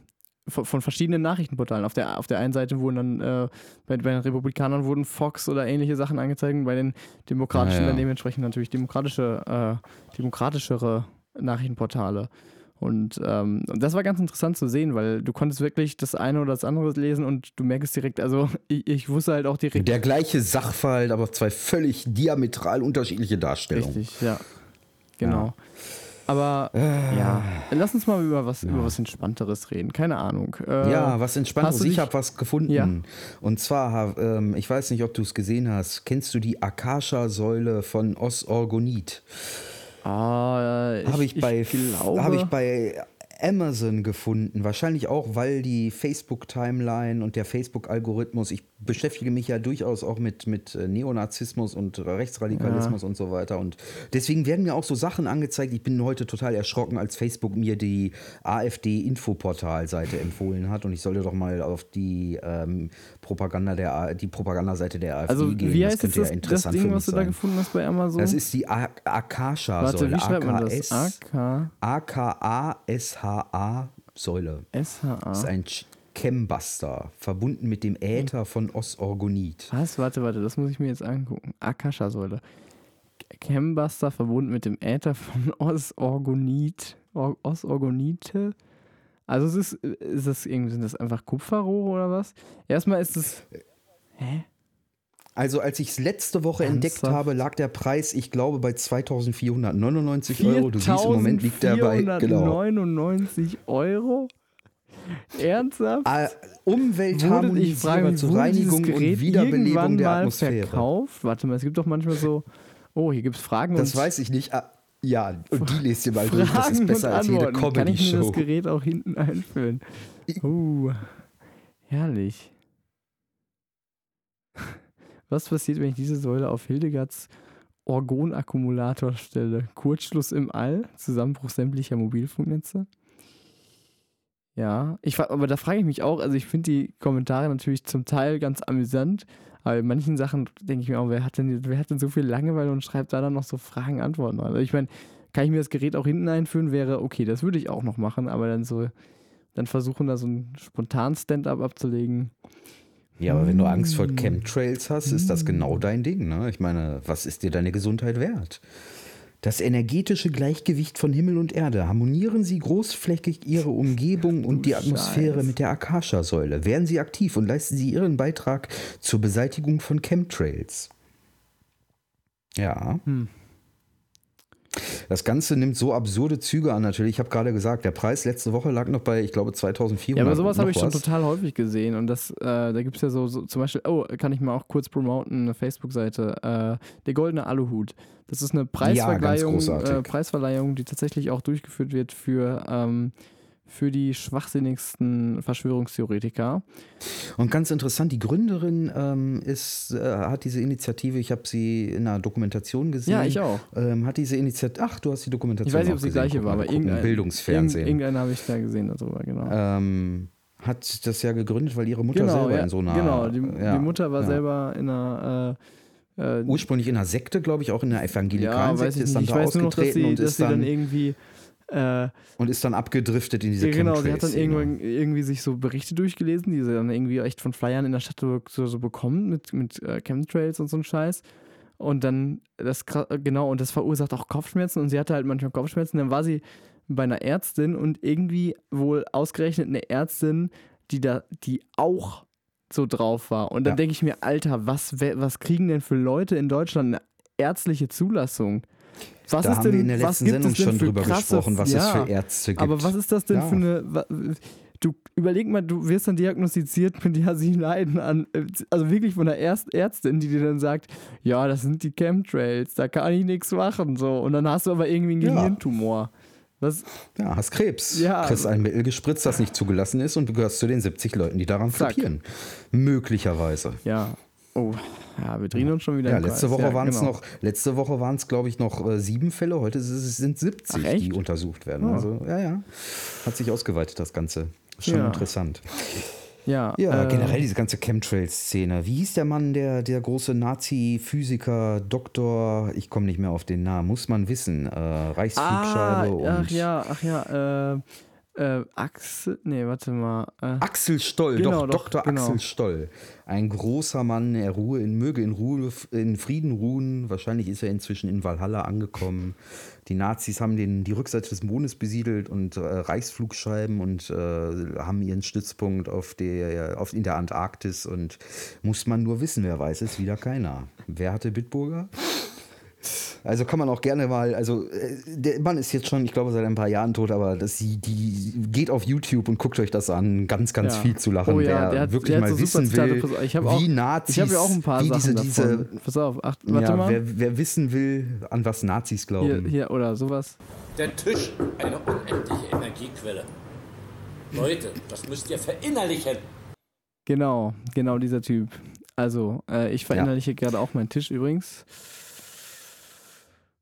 von, von verschiedenen Nachrichtenportalen. Auf der, auf der einen Seite wurden dann, äh, bei, bei den Republikanern wurden Fox oder ähnliche Sachen angezeigt und bei den demokratischen Ah, ja. dann dementsprechend natürlich demokratische, äh, demokratischere Nachrichtenportale. Und, ähm, und das war ganz interessant zu sehen, weil du konntest wirklich das eine oder das andere lesen und du merkst direkt, also ich, ich wusste halt auch direkt. Der gleiche Sachverhalt, aber zwei völlig diametral unterschiedliche Darstellungen. Richtig, ja. Genau. Aber Äh. ja, lass uns mal über was, über was Entspannteres reden. Keine Ahnung. Äh, Ja, was Entspannteres. Ich habe was gefunden. Ja. Und zwar, ähm, ich weiß nicht, ob du es gesehen hast. Kennst du die Akasha-Säule von Os-Orgonit? Ah, ich, Habe ich, bei, glaube, hab ich bei Amazon gefunden. Wahrscheinlich auch, weil die Facebook-Timeline und der Facebook-Algorithmus, ich beschäftige mich ja durchaus auch mit, mit äh, Neonazismus und Rechtsradikalismus und so weiter. Und deswegen werden mir auch so Sachen angezeigt. Ich bin heute total erschrocken, als Facebook mir die AfD-Infoportal-Seite empfohlen hat. Und ich sollte doch mal auf die ähm, Propaganda der A die Propagandaseite der AfD Also, gehen. wie heißt jetzt könnte ja das, das interessant für Ding, was du da gefunden hast bei Amazon? Das ist die Akasha-Säule. Warte, wie schreibt man das? AKS. AK, AKA-SHA-Säule. Das ist SHA. ein Ch- Chembuster, verbunden mit dem Äther von Os-Orgonit. Was? Warte, warte, das muss ich mir jetzt angucken. Akasha-Säule. Chembuster verbunden mit dem Äther von Os-Orgonit. Or Os-Orgonite. Also es ist, ist das irgendwie, sind das einfach Kupferrohre oder was? Erstmal ist es. Hä? Also als ich es letzte Woche entdeckt Ernsthaft? habe, lag der Preis, ich glaube, bei 2499 Euro. Du siehst, im Moment liegt der bei genau. 499 Euro? Ernsthaft? Ah, Umweltharmonisierer zur Reinigung und Wiederbelebung der Atmosphäre. verkauft? Warte mal, es gibt doch manchmal so, oh, hier gibt es Fragen Das weiß ich nicht. Ah, ja, und die lest ihr mal durch. Das Fragen ist besser als jede Antworten. Kann ich mir das Comedy-Show. Gerät auch hinten einfüllen? Uh, herrlich. Was passiert, wenn ich diese Säule auf Hildegards Orgonakkumulator stelle? Kurzschluss im All? Zusammenbruch sämtlicher Mobilfunknetze? Ja, ich, aber da frage ich mich auch, also ich finde die Kommentare natürlich zum Teil ganz amüsant, aber in manchen Sachen denke ich mir auch, wer hat, denn, wer hat denn so viel Langeweile und schreibt da dann noch so Fragen, Antworten? Also ich meine, kann ich mir das Gerät auch hinten einführen, wäre okay, das würde ich auch noch machen, aber dann so, dann versuchen da so ein spontan Stand-up abzulegen. Ja, aber wenn du Angst vor Mm. Chemtrails hast, ist das genau dein Ding. Ne? Ich meine, was ist dir deine Gesundheit wert? Das energetische Gleichgewicht von Himmel und Erde. Harmonieren Sie großflächig Ihre Umgebung und die Atmosphäre Scheiß. mit der Akasha-Säule. Werden Sie aktiv und leisten Sie Ihren Beitrag zur Beseitigung von Chemtrails. Ja. Hm. Das Ganze nimmt so absurde Züge an, natürlich. Ich habe gerade gesagt, der Preis letzte Woche lag noch bei, ich glaube, 2400. Ja, aber sowas habe ich schon was. total häufig gesehen und das, äh, da gibt es ja so, so zum Beispiel, oh, kann ich mal auch kurz promoten, eine Facebook-Seite, äh, der goldene Aluhut. Das ist eine Preisverleihung, großartig. äh, Preisverleihung, die tatsächlich auch durchgeführt wird für, ähm, für die schwachsinnigsten Verschwörungstheoretiker. Und ganz interessant, die Gründerin ähm, ist, äh, hat diese Initiative, ich habe sie in einer Dokumentation gesehen. Ja, ich auch. Ähm, hat diese Initiative, ach, du hast die Dokumentation Ich weiß nicht, ob sie die gesehen. gleiche Guck war, aber irgendein, Bildungsfernsehen. irgend- irgendeinen habe ich da gesehen darüber, genau. ähm, hat das ja gegründet, weil ihre Mutter genau, selber ja, in so einer. genau. Die, ja, die Mutter war ja. selber in einer äh, äh, Ursprünglich in einer Sekte, glaube ich, auch in einer ja, evangelikalen weiß Sekte, ist dann Ich da weiß nur noch, dass ausgetreten sie, und, dass ist sie dann dann, irgendwie äh, und ist dann abgedriftet in diese Ja, genau, sie hat dann irgendwann irgendwie sich so Berichte durchgelesen, die sie dann irgendwie echt von Flyern in der Stadt so, so, bekommen mit, mit äh, Chemtrails und so ein Scheiß. Und dann, das genau, und das verursacht auch Kopfschmerzen und sie hatte halt manchmal Kopfschmerzen. Dann war sie bei einer Ärztin und irgendwie wohl ausgerechnet eine Ärztin, die da, die auch so drauf war. Und dann Ja. denke ich mir, Alter, was, was kriegen denn für Leute in Deutschland eine ärztliche Zulassung? Was Da ist haben denn, wir in der letzten Sendung es schon drüber krasse, gesprochen, was es ja, für Ärzte gibt. aber was ist das denn Ja. für eine. Du überleg mal, du wirst dann diagnostiziert mit ja, sie leiden an. Also wirklich von der Erst Ärztin, die dir dann sagt, ja, das sind die Chemtrails, da kann ich nichts machen. So. Und dann hast du aber irgendwie einen Ja. Gehirntumor. Was, Ja, hast Krebs. Ja. Kriegst ein Mittel gespritzt, das nicht zugelassen ist und du gehörst zu den 70 Leuten, die daran Zack. Möglicherweise. ja. Oh, ja, wir drehen uns schon wieder Ja, letzte Kreis. Woche waren es genau. noch, letzte Woche waren es, glaube ich, noch äh, sieben Fälle. Heute ist es- sind 70, Ach, die untersucht werden. Ah. Also, ja, ja. Hat sich ausgeweitet, das Ganze. Schon Ja. interessant. Ja, Ja, äh, generell diese ganze Chemtrails-Szene. Wie hieß der Mann, der, der große Nazi-Physiker, Doktor, ich komme nicht mehr auf den Namen, muss man wissen. Äh, Ah, Reichsflugscheibe und ach ja, ach ja, äh, äh, Axel, nee, warte mal. Äh, Axel Stoll, Genau, doch, doch, Dr. genau. Axel Stoll. Ein großer Mann, er ruhe in, möge in, Ruhe, in Frieden ruhen. Wahrscheinlich ist er inzwischen in Valhalla angekommen. Die Nazis haben den, die Rückseite des Mondes besiedelt und äh, Reichsflugscheiben und äh, haben ihren Stützpunkt auf der, auf, in der Antarktis. Und muss man nur wissen, wer weiß es, wieder keiner. Wer hatte Bitburger? Also kann man auch gerne mal, also äh, der Mann ist jetzt schon, ich glaube, seit ein paar Jahren tot, aber das, die, die geht auf YouTube und guckt euch das an. Ganz, ganz Ja. viel zu lachen. Oh ja, der hat- wirklich der hat mal so super wissen will, ich hab auch- wie Nazis, Ich habe ja auch ein paar wie Sachen diese, davon. diese, Pass auf, ach, warte ja, mal. wer, wer wissen will, an was Nazis hier, glauben. hier, oder sowas. Der Tisch, eine unendliche Energiequelle. Leute, das müsst ihr verinnerlichen. Genau, genau dieser Typ. Also, äh, ich verinnerliche gerade auch meinen Tisch übrigens.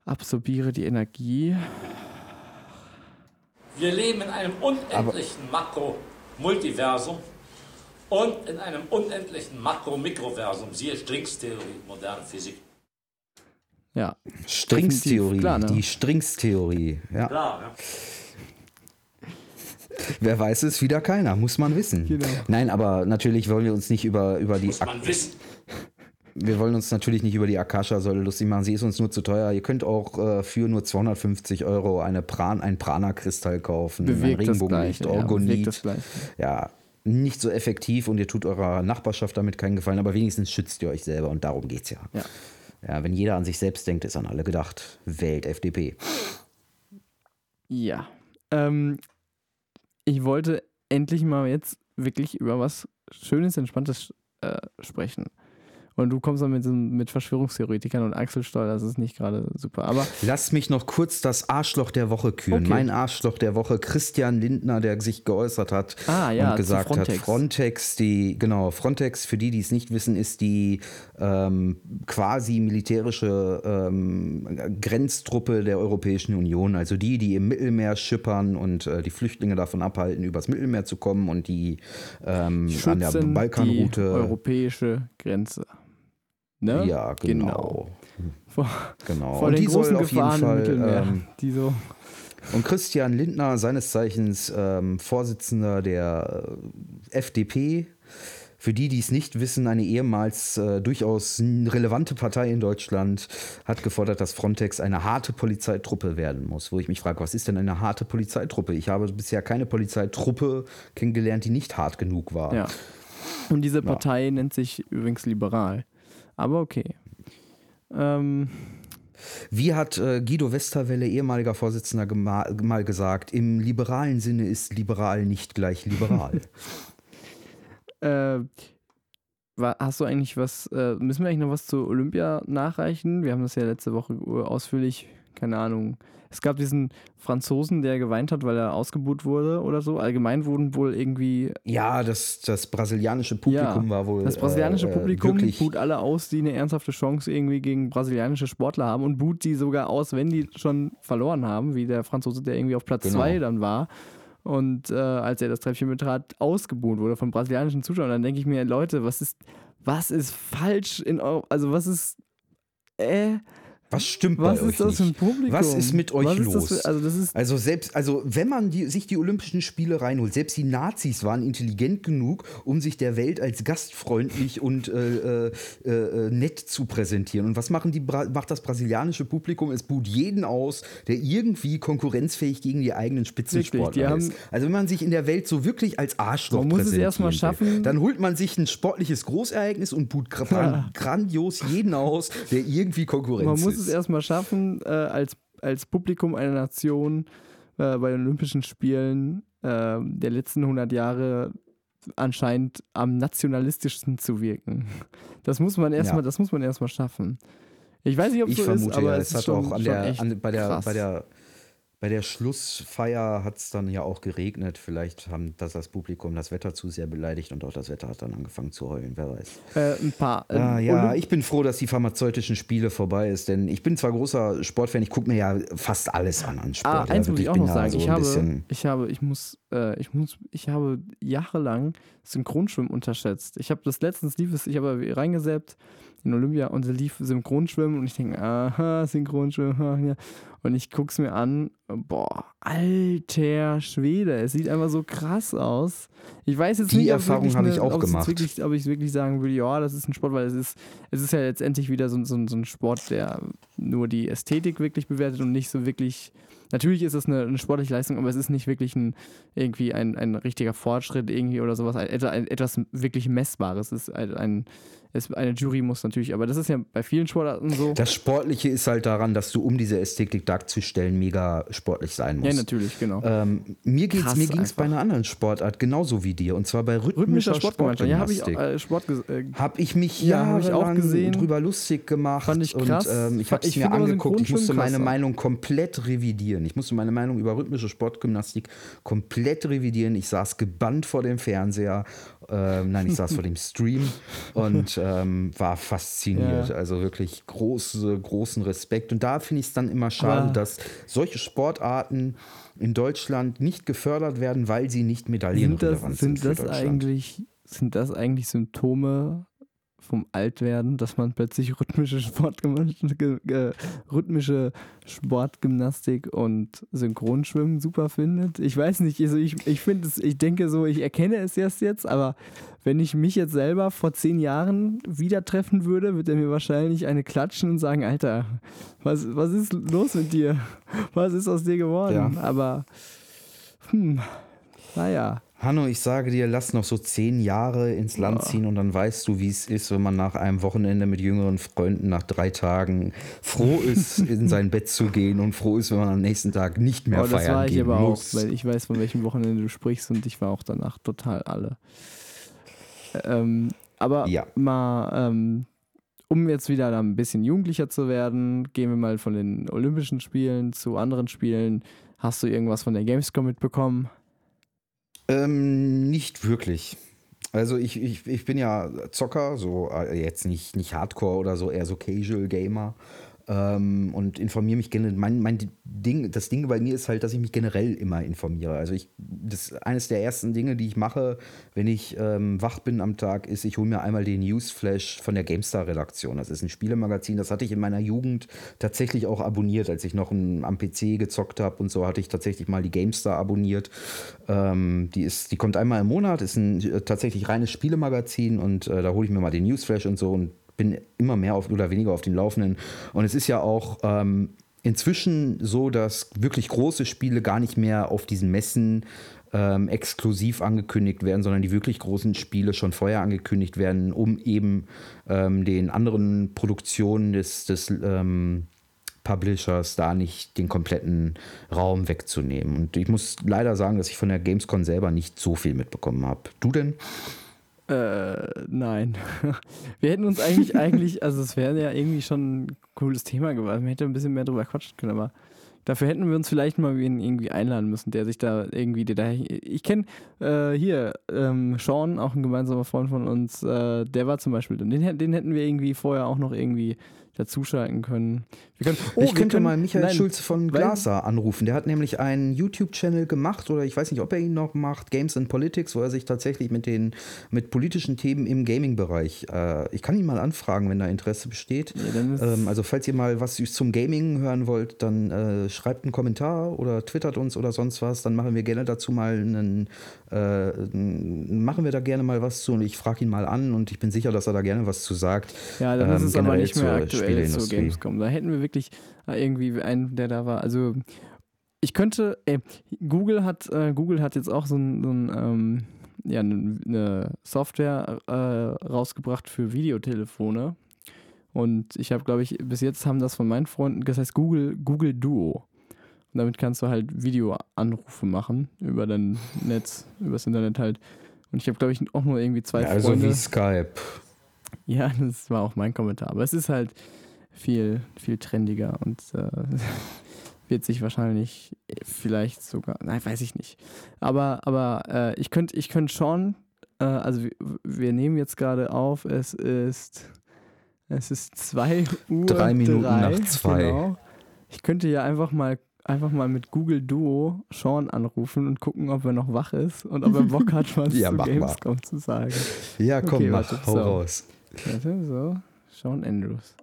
Absorbiere die Energie. Wir leben in einem unendlichen Makro-Multiversum und in einem unendlichen Makro-Mikroversum. Siehe Stringstheorie, moderne Physik. Ja, Stringstheorie, ne? die Stringstheorie. Ja. Klar, ja. Wer weiß es, wieder keiner, muss man wissen. Genau. Nein, aber natürlich wollen wir uns nicht über, über die Muss man wissen. Wir wollen uns natürlich nicht über die Akasha-Säule lustig machen. Sie ist uns nur zu teuer. Ihr könnt auch äh, für nur 250 Euro eine Pran ein Prana-Kristall kaufen. ein bewegt das Regenbogenlicht. Ja, Orgonit. Gleiche. Ja, nicht so effektiv und ihr tut eurer Nachbarschaft damit keinen Gefallen, aber wenigstens schützt ihr euch selber und darum geht's ja. Ja. Ja, wenn jeder an sich selbst denkt, ist an alle gedacht. Wählt FDP. Ja. Ähm, ich wollte endlich mal jetzt wirklich über was Schönes, Entspanntes äh, sprechen. Und du kommst dann mit, mit Verschwörungstheoretikern und Axel Stoll, das ist nicht gerade super. Aber Lass mich noch kurz das Arschloch der Woche küren. Okay. Mein Arschloch der Woche, Christian Lindner, der sich geäußert hat Ah, ja, und gesagt hat, Frontex. Frontex, die, genau, Frontex, für die, die es nicht wissen, ist die ähm, quasi militärische ähm, Grenztruppe der Europäischen Union. Also die, die im Mittelmeer schippern und äh, die Flüchtlinge davon abhalten, übers Mittelmeer zu kommen und die ähm, an der schützen die Balkanroute. europäische Grenze. Ne? Ja, genau. Vor, genau. vor und den großen auf jeden Gefahren im Fall. Mittelmeer, Ähm, die so Und Christian Lindner, seines Zeichens ähm, Vorsitzender der äh, FDP, für die, die es nicht wissen, eine ehemals äh, durchaus relevante Partei in Deutschland, hat gefordert, dass Frontex eine harte Polizeitruppe werden muss. Wo ich mich frage, was ist denn eine harte Polizeitruppe? Ich habe bisher keine Polizeitruppe kennengelernt, die nicht hart genug war. Ja. Und diese Partei nennt sich übrigens liberal. Aber okay. Ähm, Wie hat äh, Guido Westerwelle, ehemaliger Vorsitzender, mal gesagt, im liberalen Sinne ist liberal nicht gleich liberal. äh, hast du eigentlich was, äh, müssen wir eigentlich noch was zu Olympia nachreichen? Wir haben das ja letzte Woche äh, ausführlich, keine Ahnung. Es gab diesen Franzosen, der geweint hat, weil er ausgebuht wurde oder so. Allgemein wurden wohl irgendwie Ja, das, das brasilianische Publikum Ja, war wohl. Das brasilianische äh, Publikum boot alle aus, die eine ernsthafte Chance irgendwie gegen brasilianische Sportler haben und boot die sogar aus, wenn die schon verloren haben, wie der Franzose, der irgendwie auf Platz Genau. 2 dann war. Und äh, als er das Treppchen betrat, ausgebuht wurde von brasilianischen Zuschauern. Dann denke ich mir, Leute, was ist, was ist falsch in eurem, also was ist, äh, Was stimmt was bei euch nicht? Was ist mit euch ist los? Für, also Also selbst, also wenn man die, sich die Olympischen Spiele reinholt, selbst die Nazis waren intelligent genug, um sich der Welt als gastfreundlich und äh, äh, äh, nett zu präsentieren. Und was machen die, macht das brasilianische Publikum? Es buht jeden aus, der irgendwie konkurrenzfähig gegen die eigenen Spitzensportler ist. Also wenn man sich in der Welt so wirklich als Arschloch Man muss es präsentieren erstmal schaffen- dann holt man sich ein sportliches Großereignis und buht gra grandios jeden aus, der irgendwie Konkurrenz Man ist. Es erstmal schaffen, äh, als, als Publikum einer Nation äh, bei den Olympischen Spielen äh, der letzten 100 Jahre anscheinend am nationalistischsten zu wirken. Das muss man erstmal, Ja. das muss man erstmal schaffen. Ich weiß nicht, ob es Ich so ist, vermute aber ja, es es ist hat schon, auch an der, an, bei, der, krass. bei, der, bei der Schlussfeier hat es dann ja auch geregnet. Vielleicht haben das das Publikum das Wetter zu sehr beleidigt und auch das Wetter hat dann angefangen zu heulen, wer weiß. äh, ein paar. ähm, Ah, ja, ich bin froh, dass die pharmazeutischen Spiele vorbei ist, denn ich bin zwar großer Sportfan, ich gucke mir ja fast alles an an Sport. Ah, ja, eins muss wirklich, ich auch noch sagen. so ich, habe, ich habe, ich muss, äh, ich muss, ich habe jahrelang Synchronschwimmen unterschätzt. Ich habe das letztens lief es, ich habe reingesäppt in Olympia und da lief Synchronschwimmen und ich denke, aha, Synchronschwimmen, ja. Und ich gucke es mir an, boah, alter Schwede, es sieht einfach so krass aus. Ich weiß jetzt Die nicht, ob Erfahrung habe ich auch ob gemacht. Wirklich, ob ich wirklich sagen würde, ja, das ist ein Sport, weil es ist, es ist ja letztendlich wieder so, so, so ein Sport, der nur die Ästhetik wirklich bewertet und nicht so wirklich natürlich ist es eine, eine, sportliche Leistung, aber es ist nicht wirklich ein, irgendwie ein, ein richtiger Fortschritt irgendwie oder sowas, ein, ein, etwas wirklich Messbares. Es ist ein, ein es, eine Jury muss natürlich, aber das ist ja bei vielen Sportarten so. Das Sportliche ist halt daran, dass du, um diese Ästhetik darzustellen, mega sportlich sein musst. Ja, natürlich, genau. Ähm, mir ging es bei einer anderen Sportart genauso wie dir, und zwar bei rhythmischer, rhythmischer Sportgymnastik. Ja, habe ich, äh, Sport äh, hab ich mich ja, hab ich auch gesehen. drüber lustig gemacht. Fand ich krass. Und, ähm, ich habe es mir angeguckt. Ich musste meine Meinung komplett revidieren. Ich musste meine Meinung über rhythmische Sportgymnastik komplett revidieren. Ich saß gebannt vor dem Fernseher ähm, nein, ich saß vor dem Stream und ähm, war fasziniert. Ja. Also wirklich große, großen Respekt. Und da finde ich es dann immer schade, Aber dass solche Sportarten in Deutschland nicht gefördert werden, weil sie nicht medaillenrelevant sind. Sind das, eigentlich, sind das eigentlich Symptome vom Altwerden, dass man plötzlich rhythmische, Sportgymnastik, rhythmische Sportgymnastik und Synchronschwimmen super findet. Ich weiß nicht, also ich, ich finde es, ich denke so, ich erkenne es erst jetzt, aber wenn ich mich jetzt selber vor zehn Jahren wieder treffen würde, würde er mir wahrscheinlich eine klatschen und sagen, Alter, was, was ist los mit dir? Was ist aus dir geworden? Ja. Aber, hm, naja. Hanno, ich sage dir, lass noch so zehn Jahre ins Land ziehen und dann weißt du, wie es ist, wenn man nach einem Wochenende mit jüngeren Freunden nach drei Tagen froh ist, in sein Bett zu gehen und froh ist, wenn man am nächsten Tag nicht mehr oh, feiern Das war ich aber muss. auch, weil ich weiß, von welchem Wochenende du sprichst und ich war auch danach total alle. Ähm, aber ja. mal, ähm, um jetzt wieder ein bisschen jugendlicher zu werden, gehen wir mal von den Olympischen Spielen zu anderen Spielen. Hast du irgendwas von der Gamescom mitbekommen? Ähm, nicht wirklich. Also ich, ich, ich bin ja Zocker, so äh, jetzt nicht, nicht Hardcore oder so, eher so Casual Gamer ähm, und informiere mich generell. Mein, mein Ding, das Ding bei mir ist halt, dass ich mich generell immer informiere. Also ich, das eines der ersten Dinge, die ich mache, wenn ich ähm, wach bin am Tag, ist, ich hole mir einmal den Newsflash von der GameStar-Redaktion. Das ist ein Spielemagazin, das hatte ich in meiner Jugend tatsächlich auch abonniert, als ich noch ein, am PC gezockt habe und so, hatte ich tatsächlich mal die GameStar abonniert. Ähm, die, ist, die kommt einmal im Monat, ist ein äh, tatsächlich reines Spielemagazin und äh, da hole ich mir mal den Newsflash und so und bin immer mehr auf, oder weniger auf den Laufenden. Und es ist ja auch ähm, inzwischen so, dass wirklich große Spiele gar nicht mehr auf diesen Messen ähm, exklusiv angekündigt werden, sondern die wirklich großen Spiele schon vorher angekündigt werden, um eben ähm, den anderen Produktionen des, des ähm, Publishers da nicht den kompletten Raum wegzunehmen. Und ich muss leider sagen, dass ich von der Gamescom selber nicht so viel mitbekommen habe. Du denn? Äh, nein. Wir hätten uns eigentlich, eigentlich, also es wäre ja irgendwie schon ein cooles Thema geworden. Man hätte ein bisschen mehr drüber quatschen können, aber dafür hätten wir uns vielleicht mal irgendwie einladen müssen, der sich da irgendwie, der da, ich kenne äh, hier ähm, Sean, auch ein gemeinsamer Freund von uns, äh, der war zum Beispiel, den, den hätten wir irgendwie vorher auch noch irgendwie dazuschalten können. können oh, ich könnte können, mal Michael nein, Schulze von Glaser anrufen. Der hat nämlich einen YouTube-Channel gemacht oder ich weiß nicht, ob er ihn noch macht, Games and Politics, wo er sich tatsächlich mit den mit politischen Themen im Gaming-Bereich. Äh, ich kann ihn mal anfragen, wenn da Interesse besteht. Ja, ähm, also falls ihr mal was zum Gaming hören wollt, dann äh, schreibt einen Kommentar oder twittert uns oder sonst was. Dann machen wir gerne dazu mal einen, äh, machen wir da gerne mal was zu und ich frage ihn mal an und ich bin sicher, dass er da gerne was zu sagt. Ja, dann ähm, ist es aber nicht mehr aktuell zur Gamescom. Da hätten wir wirklich irgendwie einen, der da war. Also ich könnte, ey, Google hat, äh, Google hat jetzt auch so ein, so ein ähm, ja, eine Software äh, rausgebracht für Videotelefone. Und ich habe, glaube ich, bis jetzt haben das von meinen Freunden, das heißt Google, Google Duo. Und damit kannst du halt Videoanrufe machen über dein Netz, übers Internet halt. Und ich habe, glaube ich, auch nur irgendwie zwei ja, also Freunde. Also wie Skype. Ja, das war auch mein Kommentar. Aber es ist halt viel, viel trendiger und äh, wird sich wahrscheinlich vielleicht sogar, nein, weiß ich nicht. Aber, aber äh, ich könnte ich könnt schon, äh, also wir, wir, nehmen jetzt gerade auf, es ist, es ist 2 Uhr. Drei Minuten drei, nach zwei. Genau. Ich könnte ja einfach mal einfach mal mit Google Duo Sean anrufen und gucken, ob er noch wach ist und ob er Bock hat, was ja, zu Gamescom mal. zu sagen. Ja, komm, okay, mach, hau so. raus. Warte, so, Sean Andrews.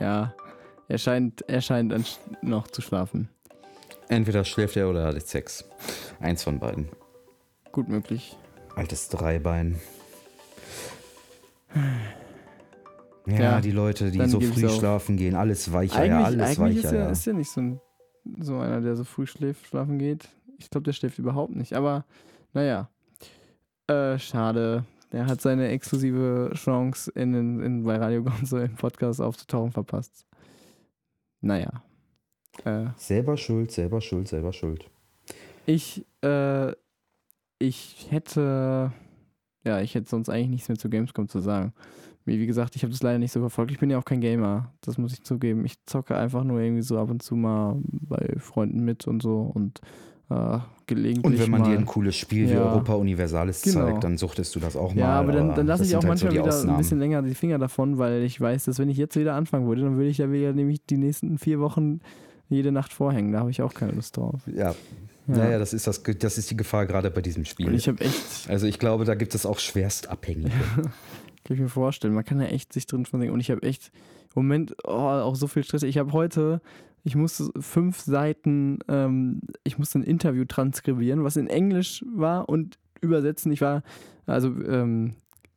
Ja, er scheint, er scheint noch zu schlafen. Entweder schläft er oder hat Sex. Eins von beiden. Gut möglich. Altes Dreibein. Ja, Ja, die Leute, die so früh schlafen gehen, alles weicher, Eigentlich, ja, alles eigentlich ist, weicher, er, ja. ist er nicht so, ein, so einer, der so früh schläft, schlafen geht. Ich glaube, der schläft überhaupt nicht. Aber naja. Äh, schade. Er hat seine exklusive Chance, in, in, in, bei Radio Gonzo im Podcast aufzutauchen, verpasst. Naja. Äh, Selber schuld, selber schuld, selber schuld. ich, äh, ich hätte, ja, ich hätte sonst eigentlich nichts mehr zu Gamescom zu sagen. Wie, wie gesagt, ich habe das leider nicht so verfolgt. Ich bin ja auch kein Gamer, das muss ich zugeben. Ich zocke einfach nur irgendwie so ab und zu mal bei Freunden mit und so und äh, gelegentlich Und wenn man mal. dir ein cooles Spiel wie Ja. Europa Universalis Genau. zeigt, dann suchtest du das auch mal. ja, aber dann, dann lasse ich auch halt so manchmal die wieder ein bisschen länger die Finger davon, weil ich weiß, dass wenn ich jetzt wieder anfangen würde, dann würde ich ja wieder nämlich die nächsten vier Wochen jede Nacht vorhängen. Da habe ich auch keine Lust drauf. Ja. Ja. Naja, das ist, das, das ist die Gefahr gerade bei diesem Und Spiel. ich habe echt, Also ich glaube, da gibt es auch Schwerstabhängige. kann ich mir vorstellen, man kann ja echt sich drin versenken. Und ich habe echt im Moment oh, auch so viel Stress. Ich habe heute, ich musste fünf Seiten, ähm, ich musste ein Interview transkribieren, was in Englisch war und übersetzen. Ich war, also ähm,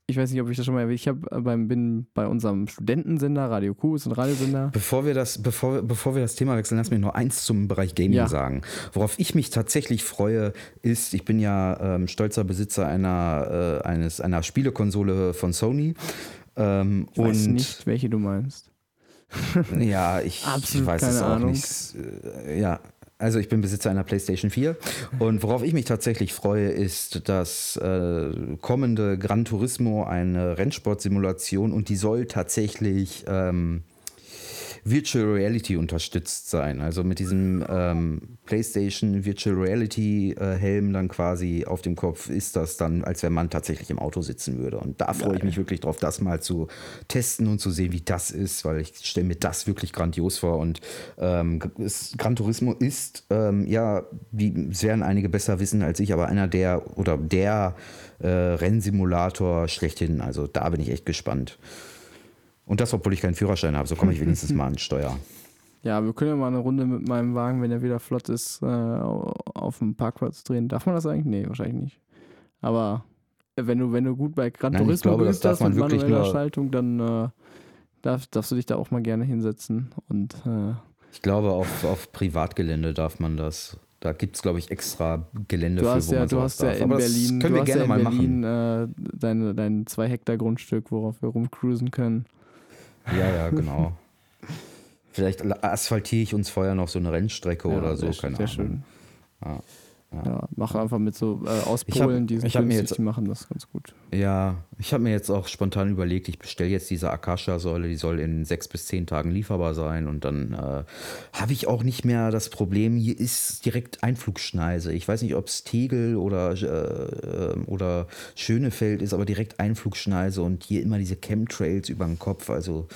ich weiß nicht, ob ich das schon mal erwähnt ich hab beim, bin bei unserem Studentensender, Radio Q, ist ein Radiosender. Bevor wir, das, bevor, bevor wir das Thema wechseln, lass mich noch eins zum Bereich Gaming Ja. sagen. Worauf ich mich tatsächlich freue, ist, ich bin ja ähm, stolzer Besitzer einer, äh, eines, einer Spielekonsole von Sony. Ähm, Ich weiß nicht, welche du meinst. Ja, ich, Absolut weiß es auch Ahnung. nicht. Äh, Ja, also ich bin Besitzer einer PlayStation 4 und worauf ich mich tatsächlich freue, ist das äh, kommende Gran Turismo, eine Rennsportsimulation und die soll tatsächlich ähm, Virtual Reality unterstützt sein. Also mit diesem ähm, PlayStation Virtual Reality äh, Helm dann quasi auf dem Kopf ist das dann, als wenn man tatsächlich im Auto sitzen würde. Und da freue ich mich wirklich drauf, das mal zu testen und zu sehen, wie das ist, weil ich stelle mir das wirklich grandios vor. Und ähm, Gran Turismo ist, ähm, ja, wie es werden einige besser wissen als ich, aber einer der oder der äh, Rennsimulator schlechthin. Also da bin ich echt gespannt. Und das, obwohl ich keinen Führerschein habe, so komme ich wenigstens mal an Steuer. Ja, wir können ja mal eine Runde mit meinem Wagen, wenn er wieder flott ist, äh, auf dem Parkplatz drehen. Darf man das eigentlich? Nee, wahrscheinlich nicht. Aber äh, wenn du, wenn du gut bei Gran Nein, Turismo glaube, das bist, darf das man mit wirklich manueller Schaltung, dann äh, darf, darfst du dich da auch mal gerne hinsetzen. Und äh, Ich glaube, auf, auf Privatgelände darf man das. Da gibt es, glaube ich, extra Gelände du für, hast wo ja, man du hast ja darf. in Aber Berlin, können wir gerne ja mal in machen. Berlin äh, dein, dein zwei Hektar Grundstück, worauf wir rumcruisen können. Ja, ja, genau. Vielleicht asphaltiere ich uns vorher noch so eine Rennstrecke Ja, oder so, sehr, keine sehr Ahnung. schön. Ja, Ja, mach einfach mit so äh, aus Polen, die sind ich hab mir günstig, jetzt- die machen das ganz gut. Ja, ich habe mir jetzt auch spontan überlegt, ich bestelle jetzt diese Akasha-Säule, die soll in sechs bis zehn Tagen lieferbar sein und dann äh, habe ich auch nicht mehr das Problem, hier ist direkt Einflugschneise. Ich weiß nicht, ob es Tegel oder, äh, oder Schönefeld ist, aber direkt Einflugschneise und hier immer diese Chemtrails über den Kopf. Also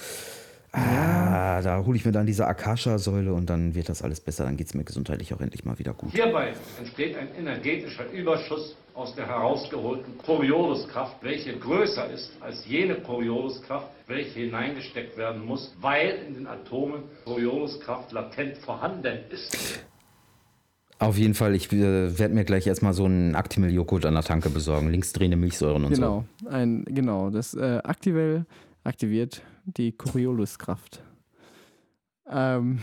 ah, da hole ich mir dann diese Akasha-Säule und dann wird das alles besser. Dann geht es mir gesundheitlich auch endlich mal wieder gut. Hierbei entsteht ein energetischer Überschuss aus der herausgeholten Corioliskraft, welche größer ist als jene Corioliskraft, welche hineingesteckt werden muss, weil in den Atomen Corioliskraft latent vorhanden ist. Auf jeden Fall, ich äh, werde mir gleich erstmal so einen Actimel-Joghurt an der Tanke besorgen. Linksdrehende Milchsäuren und so. Genau, ein, genau. Das äh, Aktivell aktiviert die Corioliskraft. Ähm,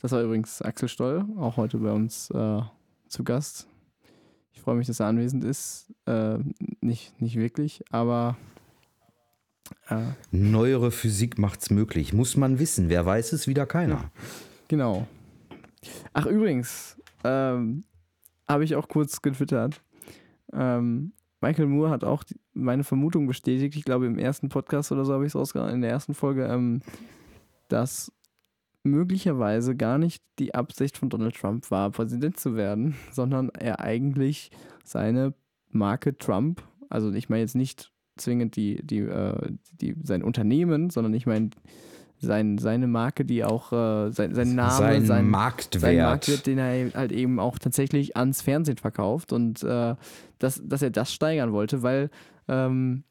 das war übrigens Axel Stoll, auch heute bei uns äh, zu Gast. Ich freue mich, dass er anwesend ist. Äh, nicht, nicht wirklich, aber äh, Neuere Physik macht's möglich. Muss man wissen. Wer weiß es, wieder keiner. Genau. Ach, übrigens, ähm, habe ich auch kurz getwittert. Ähm, Michael Moore hat auch meine Vermutung bestätigt, ich glaube im ersten Podcast oder so habe ich es rausgehauen, in der ersten Folge, ähm, dass möglicherweise gar nicht die Absicht von Donald Trump war, Präsident zu werden, sondern er eigentlich seine Marke Trump, also ich meine jetzt nicht zwingend die, die, äh, die, sein Unternehmen, sondern ich meine sein, seine Marke, die auch äh, sein, sein Name, Sein, sein, Marktwert. sein Marktwert, den er halt eben auch tatsächlich ans Fernsehen verkauft und äh, dass, dass er das steigern wollte, weil ähm,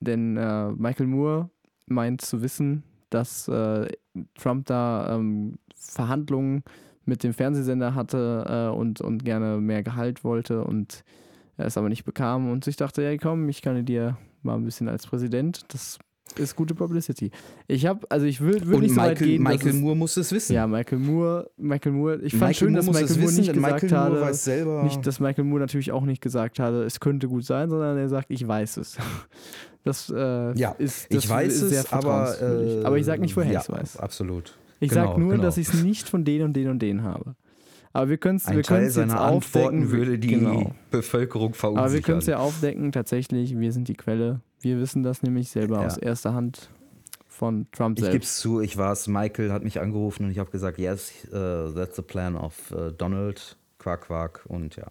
denn äh, Michael Moore meint zu wissen, dass äh, Trump da ähm, Verhandlungen mit dem Fernsehsender hatte äh, und, und gerne mehr Gehalt wollte und er es aber nicht bekam und sich dachte, ja komm, ich kandidiere mal ein bisschen als Präsident. Das ist gute Publicity. Ich habe, also ich würde würd nicht so weit Michael, gehen, dass Michael Moore muss es wissen. ja, Michael Moore, Michael Moore, ich fand Michael schön, dass Moore muss Michael Moore wissen, nicht gesagt Michael Moore hatte, selber- nicht, dass Michael Moore natürlich auch nicht gesagt hatte, es könnte gut sein, sondern er sagt, ich weiß es. Das, äh, Ja, ist, das ich weiß ist sehr es, aber. Äh, aber ich sage nicht, woher ja, ich es weiß. Absolut. Ich Genau, sage nur, genau. dass ich es nicht von den und den und den habe. Aber wir können es Ein wir Teil können's jetzt seiner aufdecken. Antworten würde die genau. Bevölkerung verunsichern. Aber wir können es ja aufdecken, tatsächlich, wir sind die Quelle. Wir wissen das nämlich selber Ja. aus erster Hand von Trump Ich gebe selbst. es zu, ich war es. Michael hat mich angerufen und ich habe gesagt, yes, uh, that's the plan of uh, Donald, Quark, Quark und ja.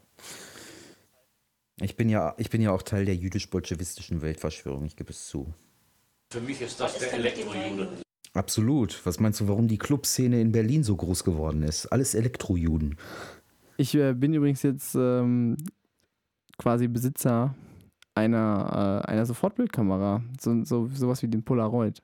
Ich bin ja, ich bin ja auch Teil der jüdisch-bolschewistischen Weltverschwörung, ich gebe es zu. Für mich ist das der Elektrojude. Absolut. Was meinst du, warum die Clubszene in Berlin so groß geworden ist? Alles Elektrojuden. Ich äh, bin übrigens jetzt ähm, quasi Besitzer einer, äh, einer Sofortbildkamera. So, so, sowas wie den Polaroid.